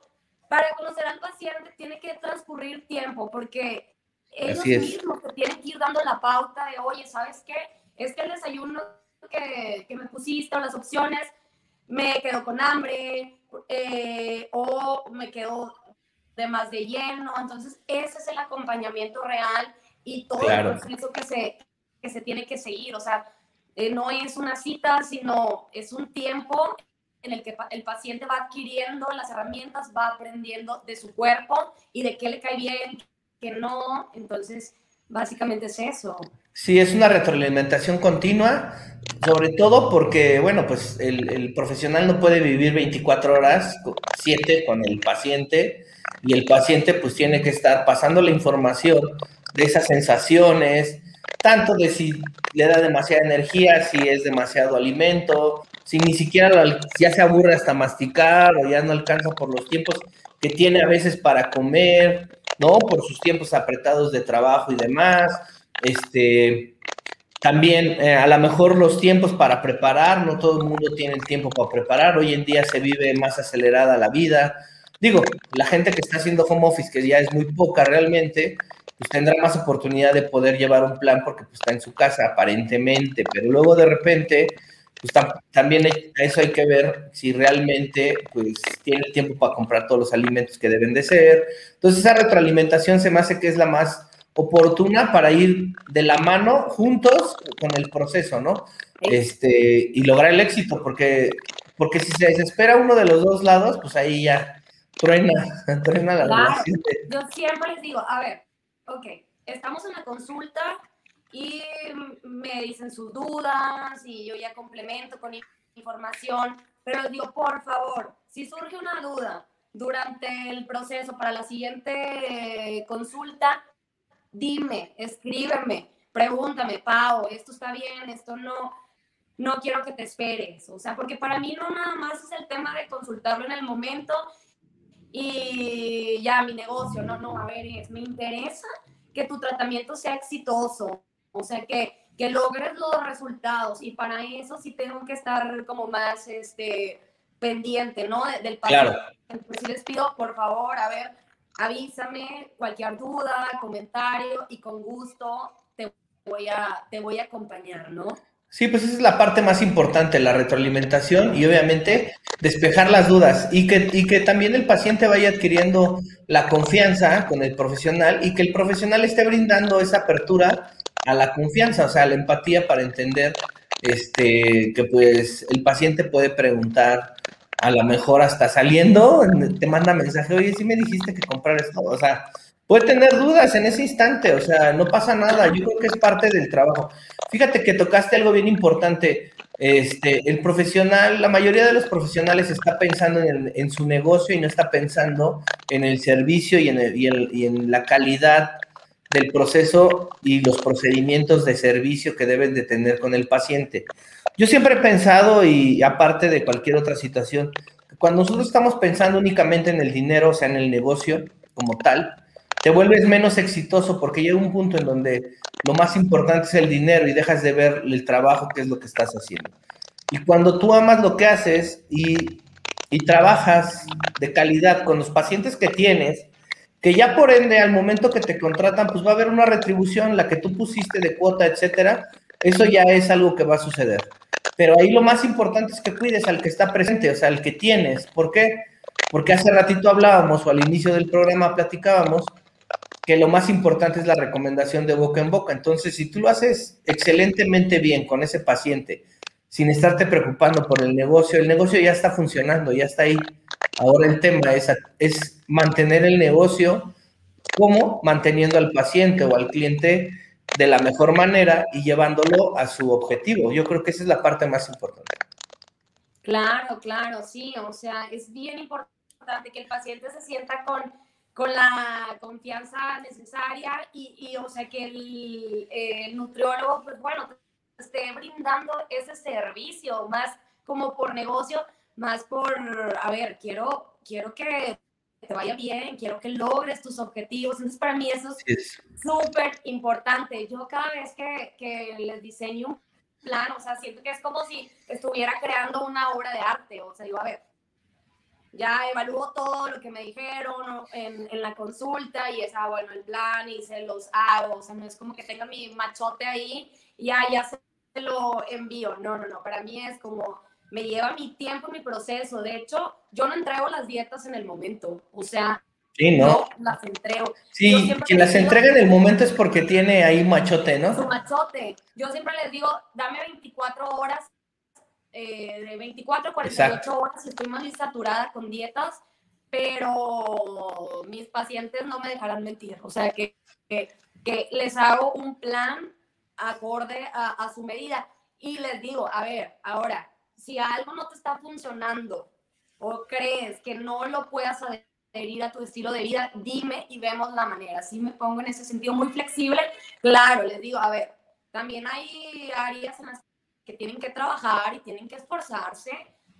para conocer al paciente tiene que transcurrir tiempo, porque ellos mismos te tienen que ir dando la pauta de, oye, ¿sabes qué? Es que el desayuno que, me pusiste o las opciones, me quedo con hambre eh, o me quedo de más de lleno. Entonces, ese es el acompañamiento real y todo el proceso que se, que se tiene que seguir. O sea, eh, no es una cita, sino es un tiempo en el que el paciente va adquiriendo las herramientas, va aprendiendo de su cuerpo y de qué le cae bien, qué no. Entonces, básicamente es eso. Sí, es una retroalimentación continua, sobre todo porque, bueno, pues el, profesional no puede vivir 24 horas, 7 con el paciente, y el paciente pues tiene que estar pasando la información de esas sensaciones, tanto de si le da demasiada energía, si es demasiado alimento, si ni siquiera ya se aburre hasta masticar o ya no alcanza por los tiempos que tiene a veces para comer, ¿no? Por sus tiempos apretados de trabajo y demás este, también eh, a lo mejor los tiempos para preparar, no todo el mundo tiene el tiempo para preparar, hoy en día se vive más acelerada la vida. Digo, la gente que está haciendo home office, que ya es muy poca realmente, pues tendrá más oportunidad de poder llevar un plan porque pues, está en su casa aparentemente, pero luego de repente pues también eso hay que ver si realmente pues tiene tiempo para comprar todos los alimentos que deben de ser. Entonces esa retroalimentación se me hace que es la más oportuna para ir de la mano juntos con el proceso, ¿no? Este, y lograr el éxito, porque, porque si se desespera uno de los dos lados, pues ahí ya truena, truena la relación. Yo siempre les digo, a ver, ok, estamos en la consulta y me dicen sus dudas y yo ya complemento con información, pero les digo, por favor, si surge una duda durante el proceso para la siguiente consulta, dime, escríbeme, pregúntame, Pau, esto está bien, esto no, no quiero que te esperes. O sea, porque para mí no nada más es el tema de consultarlo en el momento y ya mi negocio, no, no, a ver, es, me interesa que tu tratamiento sea exitoso, o sea, que, que logres los resultados y para eso sí tengo que estar como más, este, pendiente, ¿no? Del paciente. Claro. Pues les pido, por favor, a ver, avísame cualquier duda, comentario y con gusto te voy a, te voy a acompañar, ¿no? Sí, pues esa es la parte más importante, la retroalimentación y obviamente despejar las dudas y que, y que también el paciente vaya adquiriendo la confianza con el profesional y que el profesional esté brindando esa apertura a la confianza, o sea, la empatía para entender este, que pues el paciente puede preguntar a lo mejor hasta saliendo, te manda mensaje, oye, sí me dijiste que comprar esto, o sea, puede tener dudas en ese instante, o sea, no pasa nada, yo creo que es parte del trabajo. Fíjate que tocaste algo bien importante, este, el profesional, la mayoría de los profesionales está pensando en, su negocio y no está pensando en el servicio y en, y en la calidad del proceso y los procedimientos de servicio que deben de tener con el paciente. Yo siempre he pensado, y aparte de cualquier otra situación, cuando nosotros estamos pensando únicamente en el dinero, o sea, en el negocio como tal, te vuelves menos exitoso porque llega un punto en donde lo más importante es el dinero y dejas de ver el trabajo que es lo que estás haciendo. Y cuando tú amas lo que haces y, y trabajas de calidad con los pacientes que tienes, que ya por ende al momento que te contratan, pues va a haber una retribución, la que tú pusiste de cuota, etcétera, eso ya es algo que va a suceder. Pero ahí lo más importante es que cuides al que está presente, o sea, al que tienes. ¿Por qué? Porque hace ratito hablábamos o al inicio del programa platicábamos que lo más importante es la recomendación de boca en boca. Entonces, si tú lo haces excelentemente bien con ese paciente, sin estarte preocupando por el negocio, el negocio ya está funcionando, ya está ahí. Ahora el tema es, es mantener el negocio como manteniendo al paciente o al cliente de la mejor manera y llevándolo a su objetivo. Yo creo que esa es la parte más importante. Claro, claro, sí, o sea, es bien importante que el paciente se sienta con, con la confianza necesaria y, y o sea, que el, el, nutriólogo, pues bueno, esté brindando ese servicio, más como por negocio, más por, a ver, quiero, quiero que te vaya bien, quiero que logres tus objetivos. Entonces, para mí eso es súper importante. Yo cada vez que, que, les diseño un plan, o sea, siento que es como si estuviera creando una obra de arte. O sea, digo, a ver, ya evalúo todo lo que me dijeron en, en la consulta y es, ah, bueno, el plan y se los hago. O sea, no es como que tenga mi machote ahí y ya, ya se lo envío. No, no, no. Para mí es como me lleva mi tiempo, mi proceso. De hecho, yo no entrego las dietas en el momento. O sea, sí, ¿no? las entrego. Sí, quien las entrega en el momento es porque tiene ahí machote, ¿no? Su machote. Yo siempre les digo, dame 24 horas, eh, de 24 a 48 horas, estoy más saturada con dietas, pero mis pacientes no me dejarán mentir. O sea, que, que, les hago un plan acorde a, a su medida. Y les digo, a ver, ahora, si algo no te está funcionando o crees que no lo puedas adherir a tu estilo de vida, dime y vemos la manera. Si me pongo en ese sentido muy flexible, claro, les digo, a ver, también hay áreas en las que tienen que trabajar y tienen que esforzarse,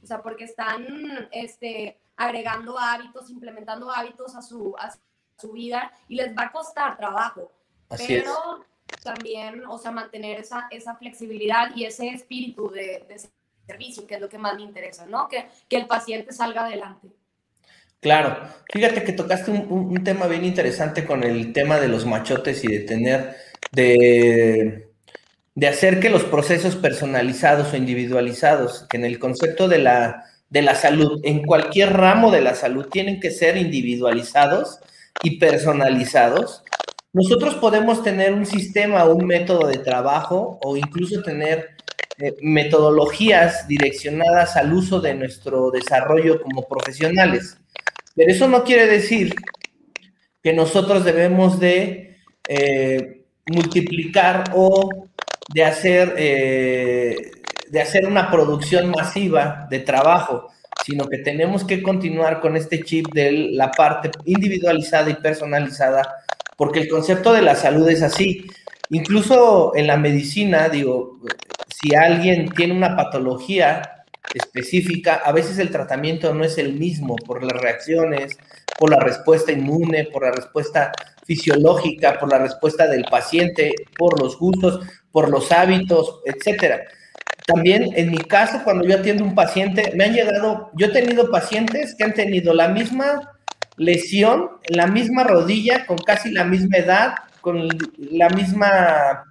o sea, porque están este, agregando hábitos, implementando hábitos a su, a su vida y les va a costar trabajo. pero también, o sea, mantener esa, esa flexibilidad y ese espíritu de, de servicio, que es lo que más me interesa, ¿no? Que, que el paciente salga adelante. Claro, fíjate que tocaste un, un, tema bien interesante con el tema de los machotes y de tener, de, de hacer que los procesos personalizados o individualizados, que en el concepto de la, de la salud, en cualquier ramo de la salud, tienen que ser individualizados y personalizados, nosotros podemos tener un sistema, un método de trabajo o incluso tener eh, metodologías direccionadas al uso de nuestro desarrollo como profesionales. Pero eso no quiere decir que nosotros debemos de eh, multiplicar o de hacer, eh, de hacer una producción masiva de trabajo, sino que tenemos que continuar con este chip de la parte individualizada y personalizada, porque el concepto de la salud es así. Incluso en la medicina, digo, si alguien tiene una patología específica, a veces el tratamiento no es el mismo por las reacciones, por la respuesta inmune, por la respuesta fisiológica, por la respuesta del paciente, por los gustos, por los hábitos, etcétera. También en mi caso, cuando yo atiendo un paciente, me han llegado, yo he tenido pacientes que han tenido la misma lesión, la misma rodilla, con casi la misma edad, con la misma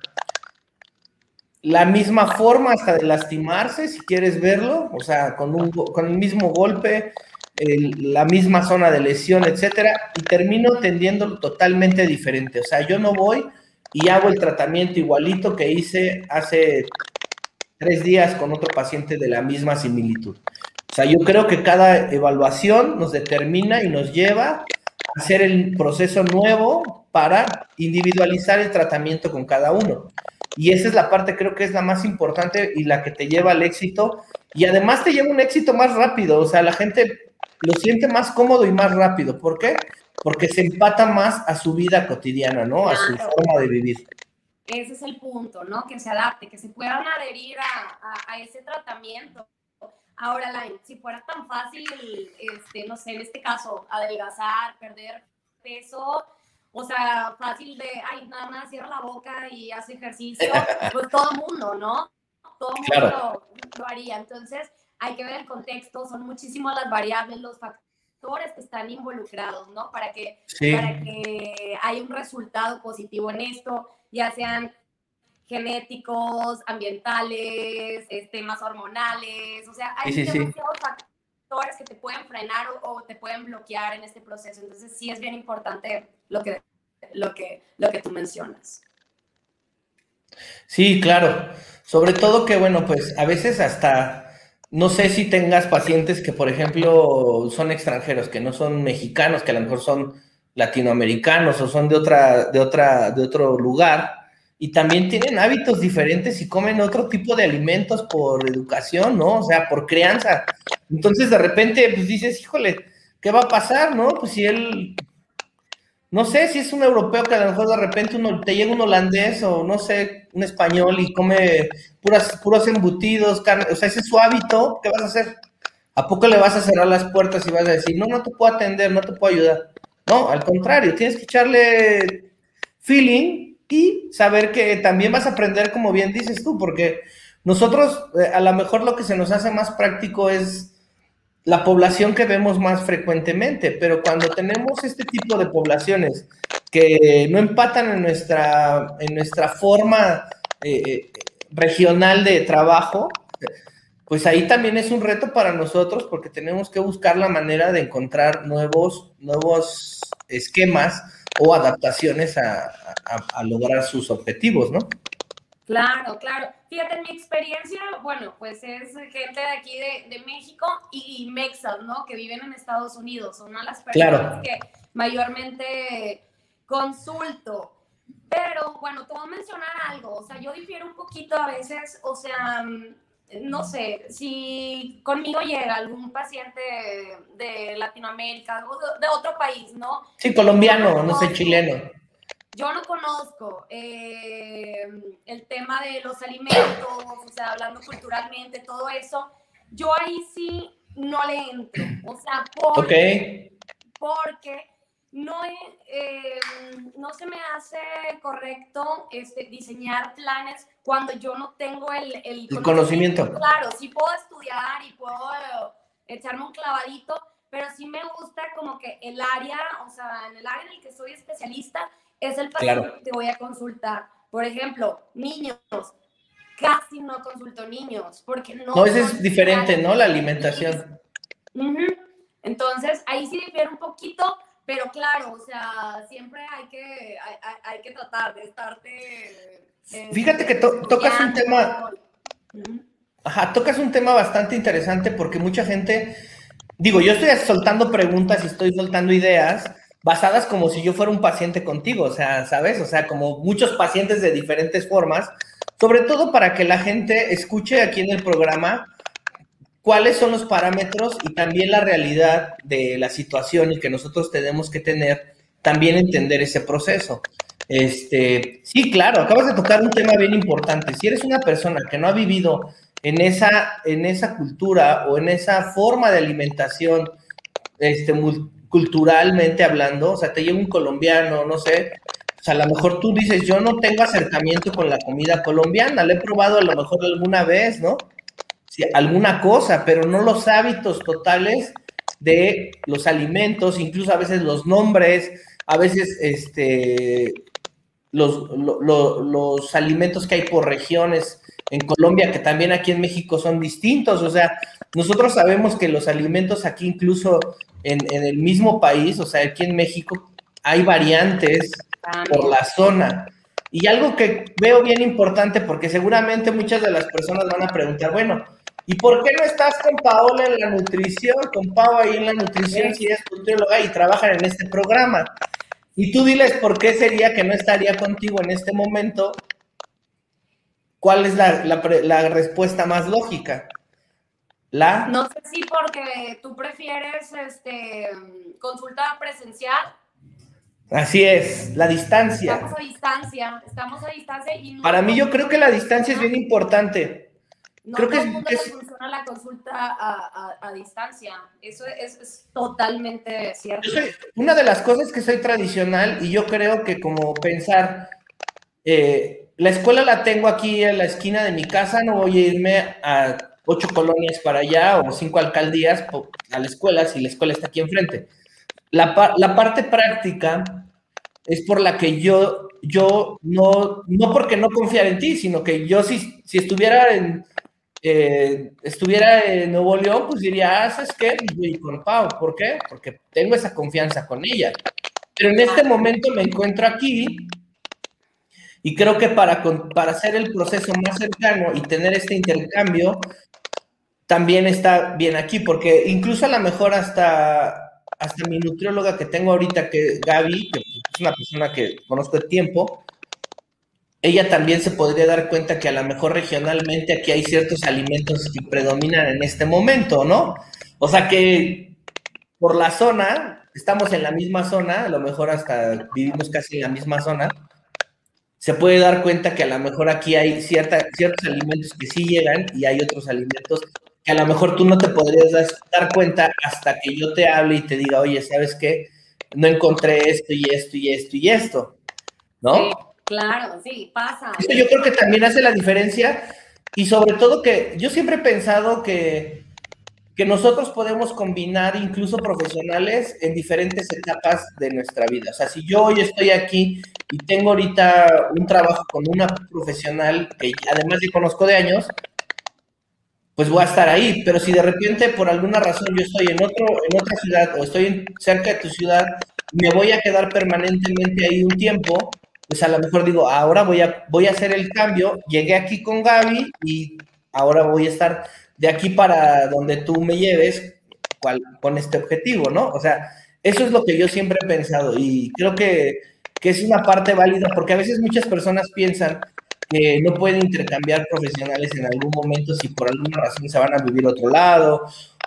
la misma forma hasta de lastimarse, si quieres verlo, o sea, con, un, con el mismo golpe, la misma zona de lesión, etcétera, y termino tendiendo totalmente diferente. O sea, yo no voy y hago el tratamiento igualito que hice hace tres días con otro paciente de la misma similitud. O sea, yo creo que cada evaluación nos determina y nos lleva a hacer el proceso nuevo para individualizar el tratamiento con cada uno. Y esa es la parte, creo que es la más importante y la que te lleva al éxito. Y además te lleva un éxito más rápido. O sea, la gente lo siente más cómodo y más rápido. ¿Por qué? Porque se empata más a su vida cotidiana, ¿no? A su forma de vivir. Ese es el punto, ¿no? Que se adapte, que se puedan adherir a, a, ese tratamiento. Ahora, si fuera tan fácil, este, no sé, en este caso, adelgazar, perder peso, o sea, fácil de, ay, nada más cierra la boca y hace ejercicio, pues todo el mundo, ¿no? Todo el mundo lo, haría. Entonces, hay que ver el contexto, son muchísimas las variables, los factores que están involucrados, ¿no? Para que, para que haya un resultado positivo en esto, ya sean genéticos, ambientales, temas hormonales, o sea, hay demasiados factores que te pueden frenar o, o, te pueden bloquear en este proceso. Entonces, sí es bien importante lo que, lo que, lo que tú mencionas. Sí, claro. Sobre todo que, bueno, pues a veces hasta no sé si tengas pacientes que, por ejemplo, son extranjeros, que no son mexicanos, que a lo mejor son latinoamericanos o son de otra, de otra, de otro lugar, y también tienen hábitos diferentes y comen otro tipo de alimentos por educación, ¿no? O sea, por crianza. Entonces, de repente, pues dices, híjole, ¿qué va a pasar, no? Pues si él no sé si es un europeo que a lo mejor de repente uno, te llega un holandés o no sé, un español y come puras, puros embutidos, carne, o sea, ese es su hábito, ¿qué vas a hacer? ¿A poco le vas a cerrar las puertas y vas a decir, no, no te puedo atender, no te puedo ayudar? No, al contrario, tienes que echarle feeling y saber que también vas a aprender, como bien dices tú, porque nosotros eh, a lo mejor lo que se nos hace más práctico es la población que vemos más frecuentemente, pero cuando tenemos este tipo de poblaciones que no empatan en nuestra, en nuestra forma eh, eh, regional de trabajo, pues ahí también es un reto para nosotros porque tenemos que buscar la manera de encontrar nuevos, nuevos esquemas o adaptaciones a, a lograr sus objetivos, ¿no? Claro, claro. Fíjate, en mi experiencia, bueno, pues es gente de aquí de, México y, mexas, ¿no? Que viven en Estados Unidos. Son las personas que mayormente consulto. Pero bueno, te voy a mencionar algo. O sea, yo difiero un poquito a veces, o sea, no sé, si conmigo llega algún paciente de Latinoamérica o de, otro país, ¿no? Sí, colombiano, no sé, chileno yo no conozco eh, el tema de los alimentos, o sea, hablando culturalmente, todo eso. Yo ahí sí no le entro. O sea, porque, porque no, eh, no se me hace correcto este, diseñar planes cuando yo no tengo el, el, el conocimiento. Claro, sí puedo estudiar y puedo echarme un clavadito, pero sí me gusta como que el área, o sea, en el área en el que soy especialista, es el paciente que te voy a consultar. Por ejemplo, niños, casi no consulto niños, porque no... No, eso es diferente, ¿no? La alimentación. Entonces, ahí sí difiere un poquito, pero claro, o sea, siempre hay que, hay, que tratar de estarte... Eh, Fíjate que tocas un tema... Ajá, tocas un tema bastante interesante porque mucha gente, digo, yo estoy soltando preguntas y estoy soltando ideas basadas como si yo fuera un paciente contigo, o sea, ¿sabes? O sea, como muchos pacientes de diferentes formas, sobre todo para que la gente escuche aquí en el programa cuáles son los parámetros y también la realidad de la situación y que nosotros tenemos que tener, también entender ese proceso. Este, sí, claro, acabas de tocar un tema bien importante. Si eres una persona que no ha vivido en esa, en esa cultura o en esa forma de alimentación, este, culturalmente hablando, o sea, te lleva un colombiano, no sé, o sea, a lo mejor tú dices, yo no tengo acercamiento con la comida colombiana, la he probado a lo mejor alguna vez, ¿no? Sí, alguna cosa, pero no los hábitos totales de los alimentos, incluso a veces los nombres, a veces este, los, los alimentos que hay por regiones en Colombia, que también aquí en México son distintos. O sea, nosotros sabemos que los alimentos aquí, incluso en, el mismo país, o sea, aquí en México, hay variantes por la zona. Y algo que veo bien importante, porque seguramente muchas de las personas van a preguntar, bueno, ¿y por qué no estás con Paola en la nutrición, con Pau ahí en la nutrición, si es nutrióloga y trabajan en este programa? Y tú diles por qué sería que no estaría contigo en este momento ¿Cuál es la, respuesta más lógica? La... No sé si porque tú prefieres este, consulta presencial. Así es, la distancia. Estamos a distancia, estamos a distancia y Para mí yo creo que la distancia es bien importante. No creo todo que el mundo funciona la consulta a, distancia. Eso es, totalmente cierto. una de las cosas que soy tradicional y yo creo que como pensar eh, la escuela la tengo aquí en la esquina de mi casa, no voy a irme a ocho colonias para allá o cinco alcaldías a la escuela si la escuela está aquí enfrente. La, parte práctica es por la que yo, yo no, no porque no confiar en ti, sino que yo si, si estuviera en, estuviera en Nuevo León, pues diría, ah, ¿sabes qué? Y con Pau, ¿por qué? Porque tengo esa confianza con ella. Pero en este momento me encuentro aquí y creo que para, para hacer el proceso más cercano y tener este intercambio, también está bien aquí, porque incluso a lo mejor hasta, hasta mi nutrióloga que tengo ahorita, que Gaby, que es una persona que conozco de tiempo, ella también se podría dar cuenta que a lo mejor regionalmente aquí hay ciertos alimentos que predominan en este momento, ¿no? O sea que por la zona, estamos en la misma zona, a lo mejor hasta vivimos casi en la misma zona, se puede dar cuenta que a lo mejor aquí hay ciertos alimentos que sí llegan y hay otros alimentos que a lo mejor tú no te podrías dar cuenta hasta que yo te hable y te diga, oye, ¿sabes qué? No encontré esto y esto y esto y esto, ¿no? Claro, sí, pasa. Yo creo que también hace la diferencia y sobre todo que yo siempre he pensado que que nosotros podemos combinar incluso profesionales en diferentes etapas de nuestra vida. O sea, si yo hoy estoy aquí y tengo ahorita un trabajo con una profesional que además yo conozco de años, pues voy a estar ahí. Pero si de repente por alguna razón yo estoy en, otro, en otra ciudad o estoy cerca de tu ciudad, me voy a quedar permanentemente ahí un tiempo, pues a lo mejor digo, ahora voy a, voy a hacer el cambio, llegué aquí con Gaby y ahora voy a estar de aquí para donde tú me lleves con este objetivo, ¿no? O sea, eso es lo que yo siempre he pensado y creo que, es una parte válida porque a veces muchas personas piensan que no pueden intercambiar profesionales en algún momento si por alguna razón se van a vivir a otro lado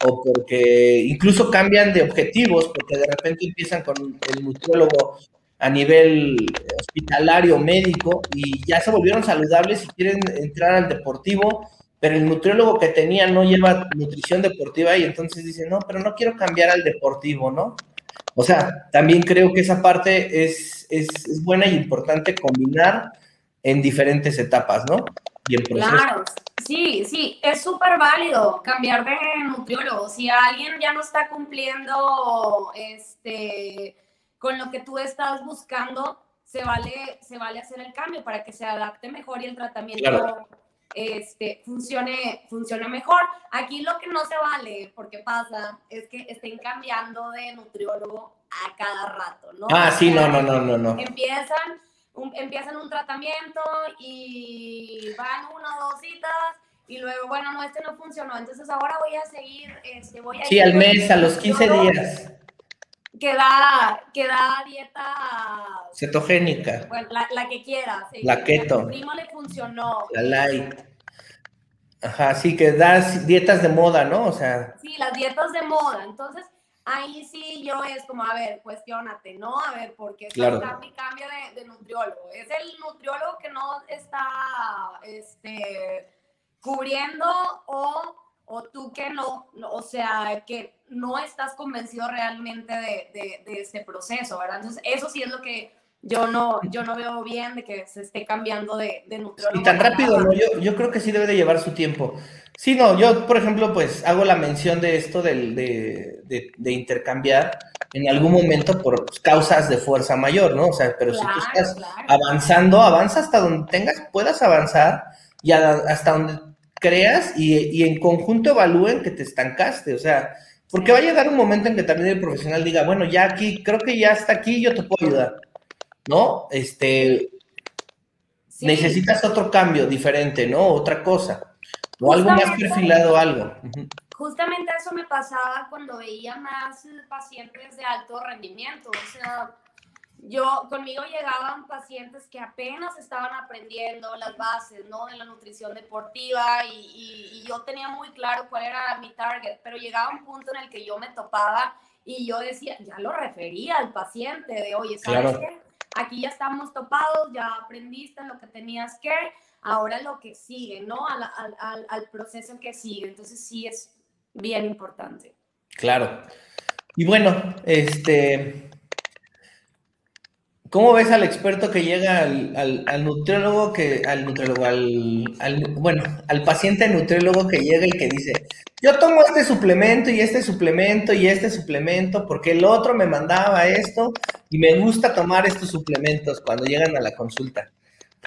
o porque incluso cambian de objetivos porque de repente empiezan con el nutriólogo a nivel hospitalario, médico y ya se volvieron saludables y quieren entrar al deportivo pero el nutriólogo que tenía no lleva nutrición deportiva y entonces dice, no, pero no quiero cambiar al deportivo, ¿no? O sea, también creo que esa parte es, es, buena y importante combinar en diferentes etapas, ¿no? Y Claro, sí, sí, es súper válido cambiar de nutriólogo. Si alguien ya no está cumpliendo este, con lo que tú estás buscando, se vale, se vale hacer el cambio para que se adapte mejor y el tratamiento este, funcione, funcione mejor. Aquí lo que no se vale, porque pasa, es que estén cambiando de nutriólogo a cada rato, ¿no? Ah, sí, no, no, no, no, no. Empiezan un, empiezan un tratamiento y van una o dos citas y luego, bueno, no, este no funcionó, entonces ahora voy a seguir, este, voy a Sí, al mes, a los 15 días. Que da, que da dieta... Cetogénica. Bueno, la, la que quieras. La keto. A primo le funcionó. La light. Ajá, sí, que das dietas de moda, ¿no? O sea... Sí, las dietas de moda. Entonces, ahí sí yo es como, a ver, cuestionate, ¿no? A ver, ¿por qué claro. cambio, cambio de, de, nutriólogo? ¿Es el nutriólogo que no está este, cubriendo o, o tú que no, o sea, que no estás convencido realmente de, de, de, este proceso, ¿verdad? Entonces, eso sí es lo que yo no, yo no veo bien de que se esté cambiando de, de nutriólogo. Y tan rápido, ¿no? Yo, yo creo que sí debe de llevar su tiempo. Sí, no, yo, por ejemplo, pues hago la mención de esto del, de, de, intercambiar en algún momento por causas de fuerza mayor, ¿no? O sea, pero claro, si tú estás claro. avanzando, avanza hasta donde tengas, puedas avanzar y hasta donde creas y, y, en conjunto evalúen que te estancaste, o sea, porque va a llegar un momento en que también el profesional diga, bueno, ya aquí, creo que ya está aquí, yo te puedo ayudar, ¿no? Este, sí. necesitas otro cambio diferente, ¿no? Otra cosa. O algo más perfilado, algo. Justamente eso me pasaba cuando veía más pacientes de alto rendimiento. O sea, yo, conmigo llegaban pacientes que apenas estaban aprendiendo las bases, ¿no? De la nutrición deportiva y, y, y yo tenía muy claro cuál era mi target, pero llegaba un punto en el que yo me topaba y yo decía, ya lo refería al paciente de, oye, ¿sabes claro. qué? Aquí ya estamos topados, ya aprendiste lo que tenías que, ahora lo que sigue, ¿no? Al, al, al, proceso que sigue. Entonces sí es bien importante. Claro. Y bueno, este, ¿cómo ves al experto que llega al, al, al nutriólogo, que, al nutriólogo, al, bueno, al paciente nutriólogo que llega y que dice, yo tomo este suplemento y este suplemento y este suplemento porque el otro me mandaba esto y me gusta tomar estos suplementos cuando llegan a la consulta?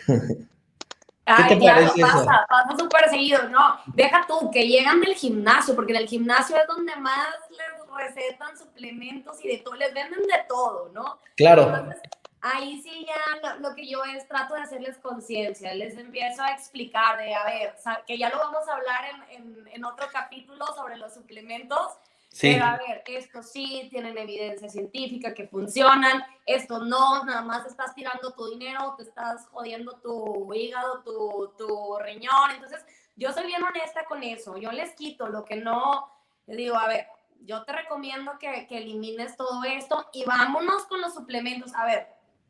¿Qué te parece pasa, eso? pasa súper seguido, no, deja tú, que llegan del gimnasio, porque en el gimnasio es donde más les recetan suplementos y de todo, les venden de todo, ¿no? Claro. Entonces, ahí sí ya lo, lo, que yo es, trato de hacerles conciencia, les empiezo a explicar de, a ver, que ya lo vamos a hablar en, en, en otro capítulo sobre los suplementos, Sí. Pero a ver, estos sí tienen evidencia científica que funcionan, estos no, nada más estás tirando tu dinero, te estás jodiendo tu hígado, tu, tu riñón. Entonces, yo soy bien honesta con eso, yo les quito lo que no, les digo, a ver, yo te recomiendo que, que elimines todo esto y vámonos con los suplementos. A ver,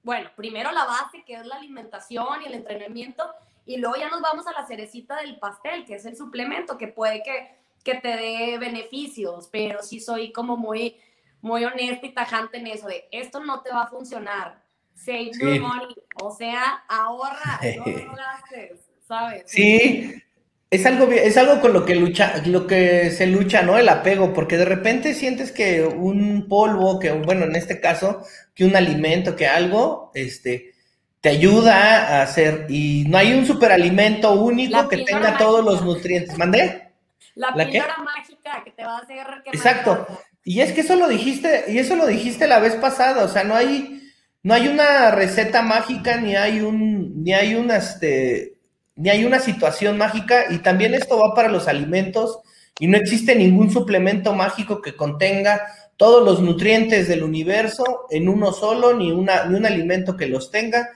bueno, primero la base, que es la alimentación y el entrenamiento, y luego ya nos vamos a la cerecita del pastel, que es el suplemento, que puede que que te dé beneficios, pero sí soy como muy, muy honesta y tajante en eso de esto no te va a funcionar. Save sí. your money, o sea, ahorra, no lo gastes, ¿sabes? Sí, es algo, es algo con lo que lucha, lo que se lucha, ¿no? El apego, porque de repente sientes que un polvo, que bueno, en este caso, que un alimento, que algo, este, te ayuda a hacer, y no hay un superalimento único La que tenga mágica. todos los nutrientes. ¿Mandé? La, ¿La píldora qué? mágica que te va a hacer que Exacto. Y es que eso lo dijiste, y eso lo dijiste la vez pasada, o sea, no hay, no hay una receta mágica, ni hay un, ni hay una, este, ni hay una situación mágica, y también esto va para los alimentos, y no existe ningún suplemento mágico que contenga todos los nutrientes del universo en uno solo, ni, una, ni un alimento que los tenga.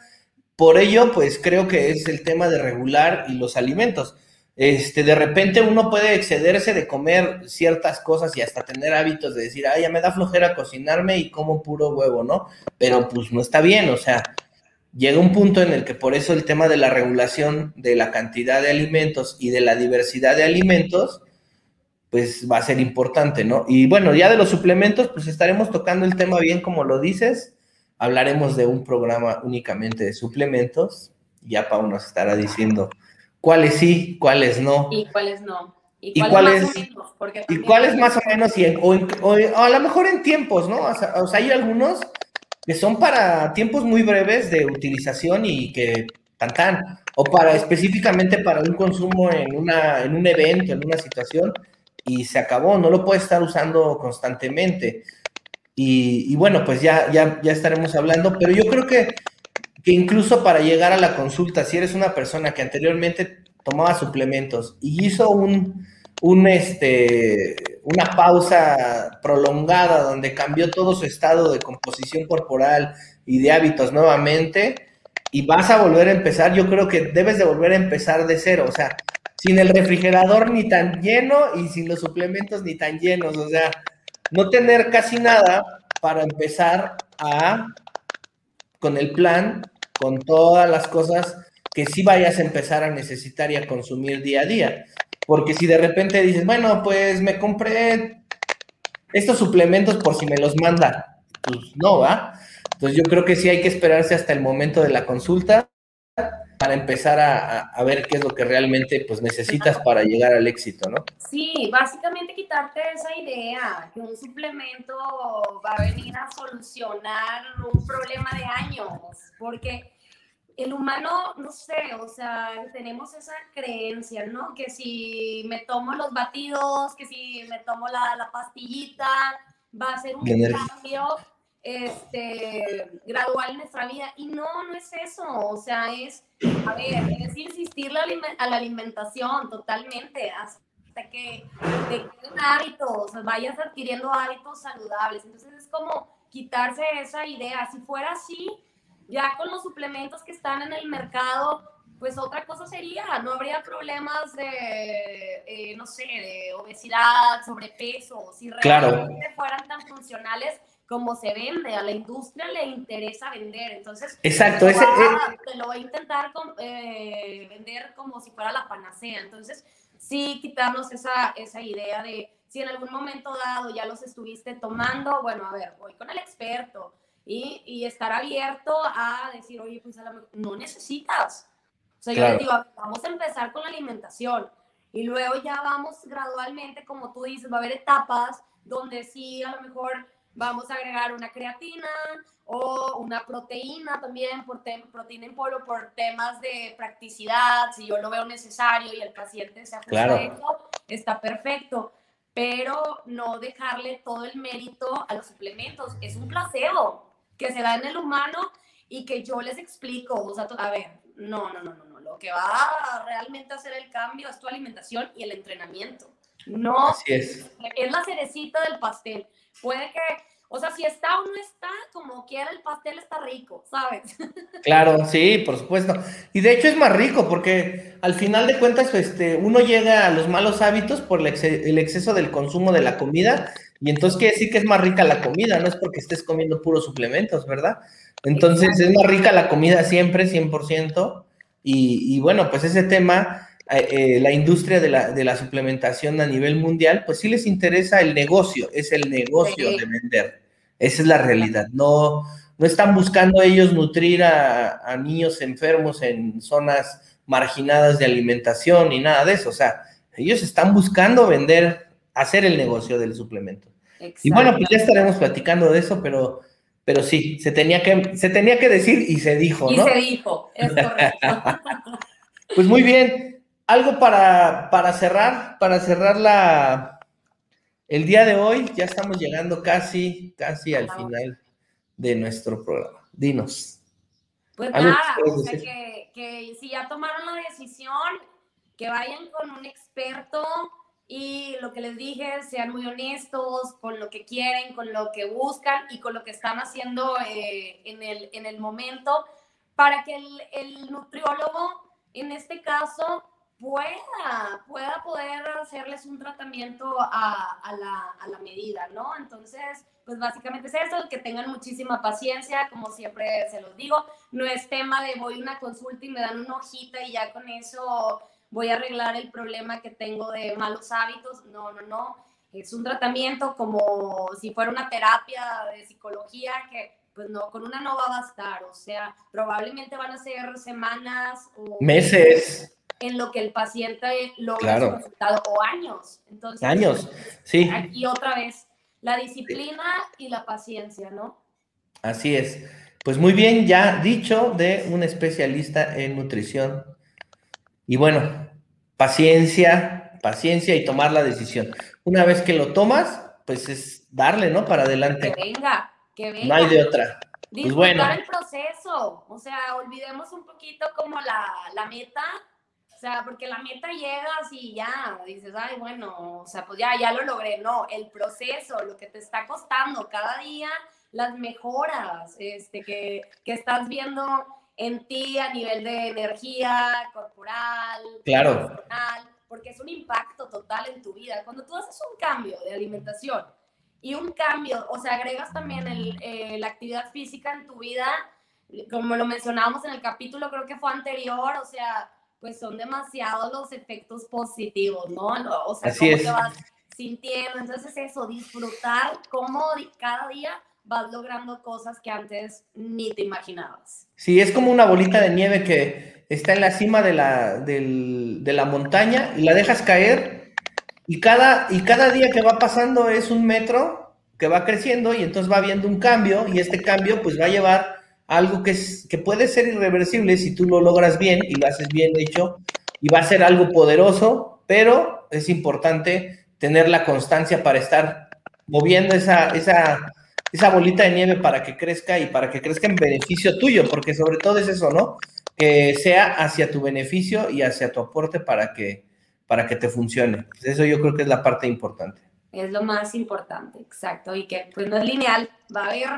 Por ello, pues creo que es el tema de regular y los alimentos este, de repente uno puede excederse de comer ciertas cosas y hasta tener hábitos de decir, ay, ya me da flojera cocinarme y como puro huevo, ¿no? Pero pues no está bien, o sea, llega un punto en el que por eso el tema de la regulación de la cantidad de alimentos y de la diversidad de alimentos, pues va a ser importante, ¿no? Y bueno, ya de los suplementos, pues estaremos tocando el tema bien como lo dices, hablaremos de un programa únicamente de suplementos, ya Pau nos estará diciendo cuáles sí, cuáles no. Y cuáles no. Y cuáles, más o menos, porque y cuáles más o menos, y en, o, en, o, o, a lo mejor en tiempos, ¿no? O sea, o sea, hay algunos que son para tiempos muy breves de utilización y que tan tan, o para específicamente para un consumo en, una, en un evento, en una situación, y se acabó, no lo puede estar usando constantemente. Y, bueno, pues ya, ya, ya estaremos hablando, pero yo creo que, que incluso para llegar a la consulta, si eres una persona que anteriormente tomaba suplementos y hizo un, un este, una pausa prolongada donde cambió todo su estado de composición corporal y de hábitos nuevamente y vas a volver a empezar, yo creo que debes de volver a empezar de cero, o sea, sin el refrigerador ni tan lleno y sin los suplementos ni tan llenos, o sea, no tener casi nada para empezar a, con el plan, con todas las cosas que sí vayas a empezar a necesitar y a consumir día a día. Porque si de repente dices, bueno, pues me compré estos suplementos por si me los manda, pues no, ¿va? Entonces yo creo que sí hay que esperarse hasta el momento de la consulta para empezar a, ver qué es lo que realmente pues necesitas para llegar al éxito, ¿no? Sí, básicamente quitarte esa idea que un suplemento va a venir a solucionar un problema de años, porque el humano, no sé, o sea, tenemos esa creencia, ¿no? Que si me tomo los batidos, que si me tomo la, la pastillita, va a ser un cambio este, gradual en nuestra vida. Y no, no es eso. O sea, es, a ver, es insistir a la alimentación totalmente hasta que te queden hábitos, vayas adquiriendo hábitos saludables. Entonces es como quitarse esa idea. Si fuera así, ya con los suplementos que están en el mercado, pues otra cosa sería, no habría problemas de, eh, no sé, de obesidad, sobrepeso, si realmente fueran tan funcionales como se vende, a la industria le interesa vender, entonces Exacto, te, ese, lo va a intentar eh, vender como si fuera la panacea, entonces sí quitarnos esa, esa idea de si en algún momento dado ya los estuviste tomando, bueno, a ver, voy con el experto y, y estar abierto a decir, oye, pues a no necesitas. O sea, yo les digo, vamos a empezar con la alimentación y luego ya vamos gradualmente, como tú dices, va a haber etapas donde sí, a lo mejor vamos a agregar una creatina o una proteína también, por proteína en polvo, por temas de practicidad, si yo lo veo necesario y el paciente se ajusta a eso, está perfecto, pero no dejarle todo el mérito a los suplementos, es un placebo que se da en el humano y que yo les explico, o sea, a ver, no, no, no, no, no, lo que va a realmente hacer el cambio es tu alimentación y el entrenamiento. No, es. es la cerecita del pastel. Puede que, o sea, si está o no está, como quiera, el pastel está rico, ¿sabes? Claro, sí, por supuesto. Y de hecho es más rico porque al final de cuentas, este, uno llega a los malos hábitos por el, exceso del consumo de la comida y entonces quiere decir que es más rica la comida, no es porque estés comiendo puros suplementos, ¿verdad? Entonces es más rica la comida siempre, 100%. Y, y bueno, pues ese tema eh, la industria de la, de la, suplementación a nivel mundial, pues sí les interesa el negocio, es el negocio de vender. Esa es la realidad. No, no están buscando ellos nutrir a, a, niños enfermos en zonas marginadas de alimentación ni nada de eso. O sea, ellos están buscando vender, hacer el negocio del suplemento. Y bueno, pues ya estaremos platicando de eso, pero, pero sí, se tenía que, se tenía que decir y se dijo, ¿no? Y se dijo, es correcto. pues muy bien algo para, para cerrar, para cerrar la, el día de hoy, ya estamos llegando casi, casi al final de nuestro programa. Dinos. Pues nada, o sea que, que si ya tomaron la decisión, que vayan con un experto y lo que les dije, sean muy honestos con lo que quieren, con lo que buscan y con lo que están haciendo eh, en, el, en el momento para que el, el nutriólogo, en este caso, pueda, pueda poder hacerles un tratamiento a, a, la, a, la, medida, ¿no? Entonces, pues básicamente es eso, que tengan muchísima paciencia, como siempre se los digo, no es tema de voy a una consulta y me dan una hojita y ya con eso voy a arreglar el problema que tengo de malos hábitos, no, no, no, es un tratamiento como si fuera una terapia de psicología que pues no, con una no va a bastar, o sea, probablemente van a ser semanas o meses en lo que el paciente logra claro. resultado o años. Entonces, años, sí. Aquí otra vez, la disciplina y la paciencia, ¿no? Así es. pues muy bien, ya dicho de un especialista en nutrición. Y bueno, paciencia, paciencia y tomar la decisión. Una vez que lo tomas, pues es darle, ¿no? Para adelante. Que venga, que venga. No hay de otra. Disfrutar Pues bueno. el proceso, o sea, olvidemos un poquito como la, la meta, o sea, porque la meta llegas y ya, dices, ay, bueno, o sea, pues ya, ya lo logré, no, el proceso, lo que te está costando cada día, las mejoras, este, que, que estás viendo en ti a nivel de energía corporal, Claro. emocional, porque es un impacto total en tu vida. Cuando tú haces un cambio de alimentación y un cambio, o sea, agregas también el, eh, la actividad física en tu vida, como lo mencionábamos en el capítulo, creo que fue anterior, o sea, pues son demasiados los efectos positivos, ¿no? O sea, Así cómo es. te vas sintiendo. Entonces, eso, disfrutar cómo cada día vas logrando cosas que antes ni te imaginabas. Sí, es como una bolita de nieve que está en la cima de la, de la montaña y la dejas caer y cada, y cada día que va pasando es un metro que va creciendo y entonces va habiendo un cambio y este cambio pues va a llevar algo que, es, que puede ser irreversible si tú lo logras bien y lo haces bien hecho y va a ser algo poderoso, pero es importante tener la constancia para estar moviendo esa, esa, esa bolita de nieve para que crezca y para que crezca en beneficio tuyo, porque sobre todo es eso, ¿no? Que sea hacia tu beneficio y hacia tu aporte para que, para que te funcione. Pues Eso yo creo que es la parte importante. Es lo más importante, exacto. Y que pues no es lineal, va a haber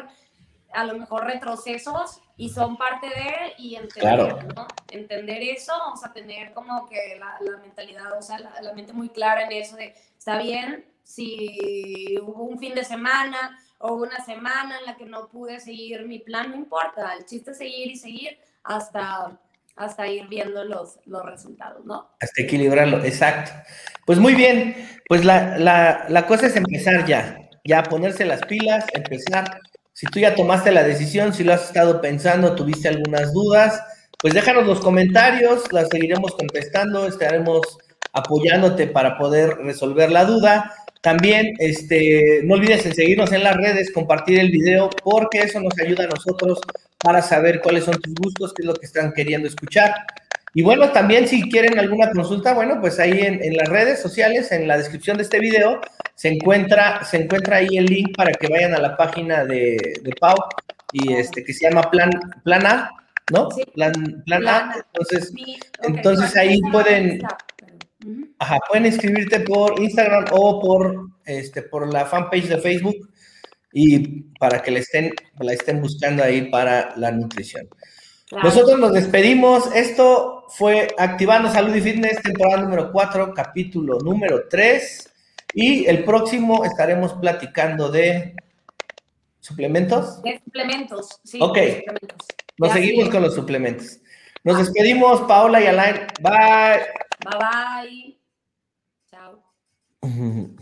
a lo mejor retrocesos y son parte de y entender, Claro. ¿no? Entender eso, vamos a tener como que la, la mentalidad, o sea, la, la mente muy clara en eso de, está bien, si hubo un fin de semana o una semana en la que no pude seguir mi plan, no importa, el chiste es seguir y seguir hasta, hasta ir viendo los, los resultados, ¿no? Hasta equilibrarlo, exacto. Pues muy bien, pues la, la, la cosa es empezar ya, ya ponerse las pilas, empezar. Si tú ya tomaste la decisión, si lo has estado pensando, tuviste algunas dudas, pues déjanos los comentarios, las seguiremos contestando, estaremos apoyándote para poder resolver la duda. También, este, no olvides en seguirnos en las redes, compartir el video, porque eso nos ayuda a nosotros para saber cuáles son tus gustos, qué es lo que están queriendo escuchar. Y bueno, también si quieren alguna consulta, bueno, pues ahí en, en las redes sociales, en la descripción de este video, se encuentra, se encuentra ahí el link para que vayan a la página de, de Pau y este que se llama Plan, Plan A, ¿no? Sí. Plan, Plan Plan A. Entonces, Sí, Entonces, ahí pueden-. Ajá, pueden inscribirte por Instagram o por, este, por la fanpage de Facebook y para que la estén, la estén buscando ahí para la nutrición. Claro. Nosotros nos despedimos. Esto fue Activando Salud y Fitness, temporada número 4, capítulo número 3. Y el próximo estaremos platicando de suplementos. De suplementos, sí. Ok. suplementos. Nos Ya seguimos con los suplementos. Nos despedimos, Paola y Alain. Bye. Bye bye. Chao.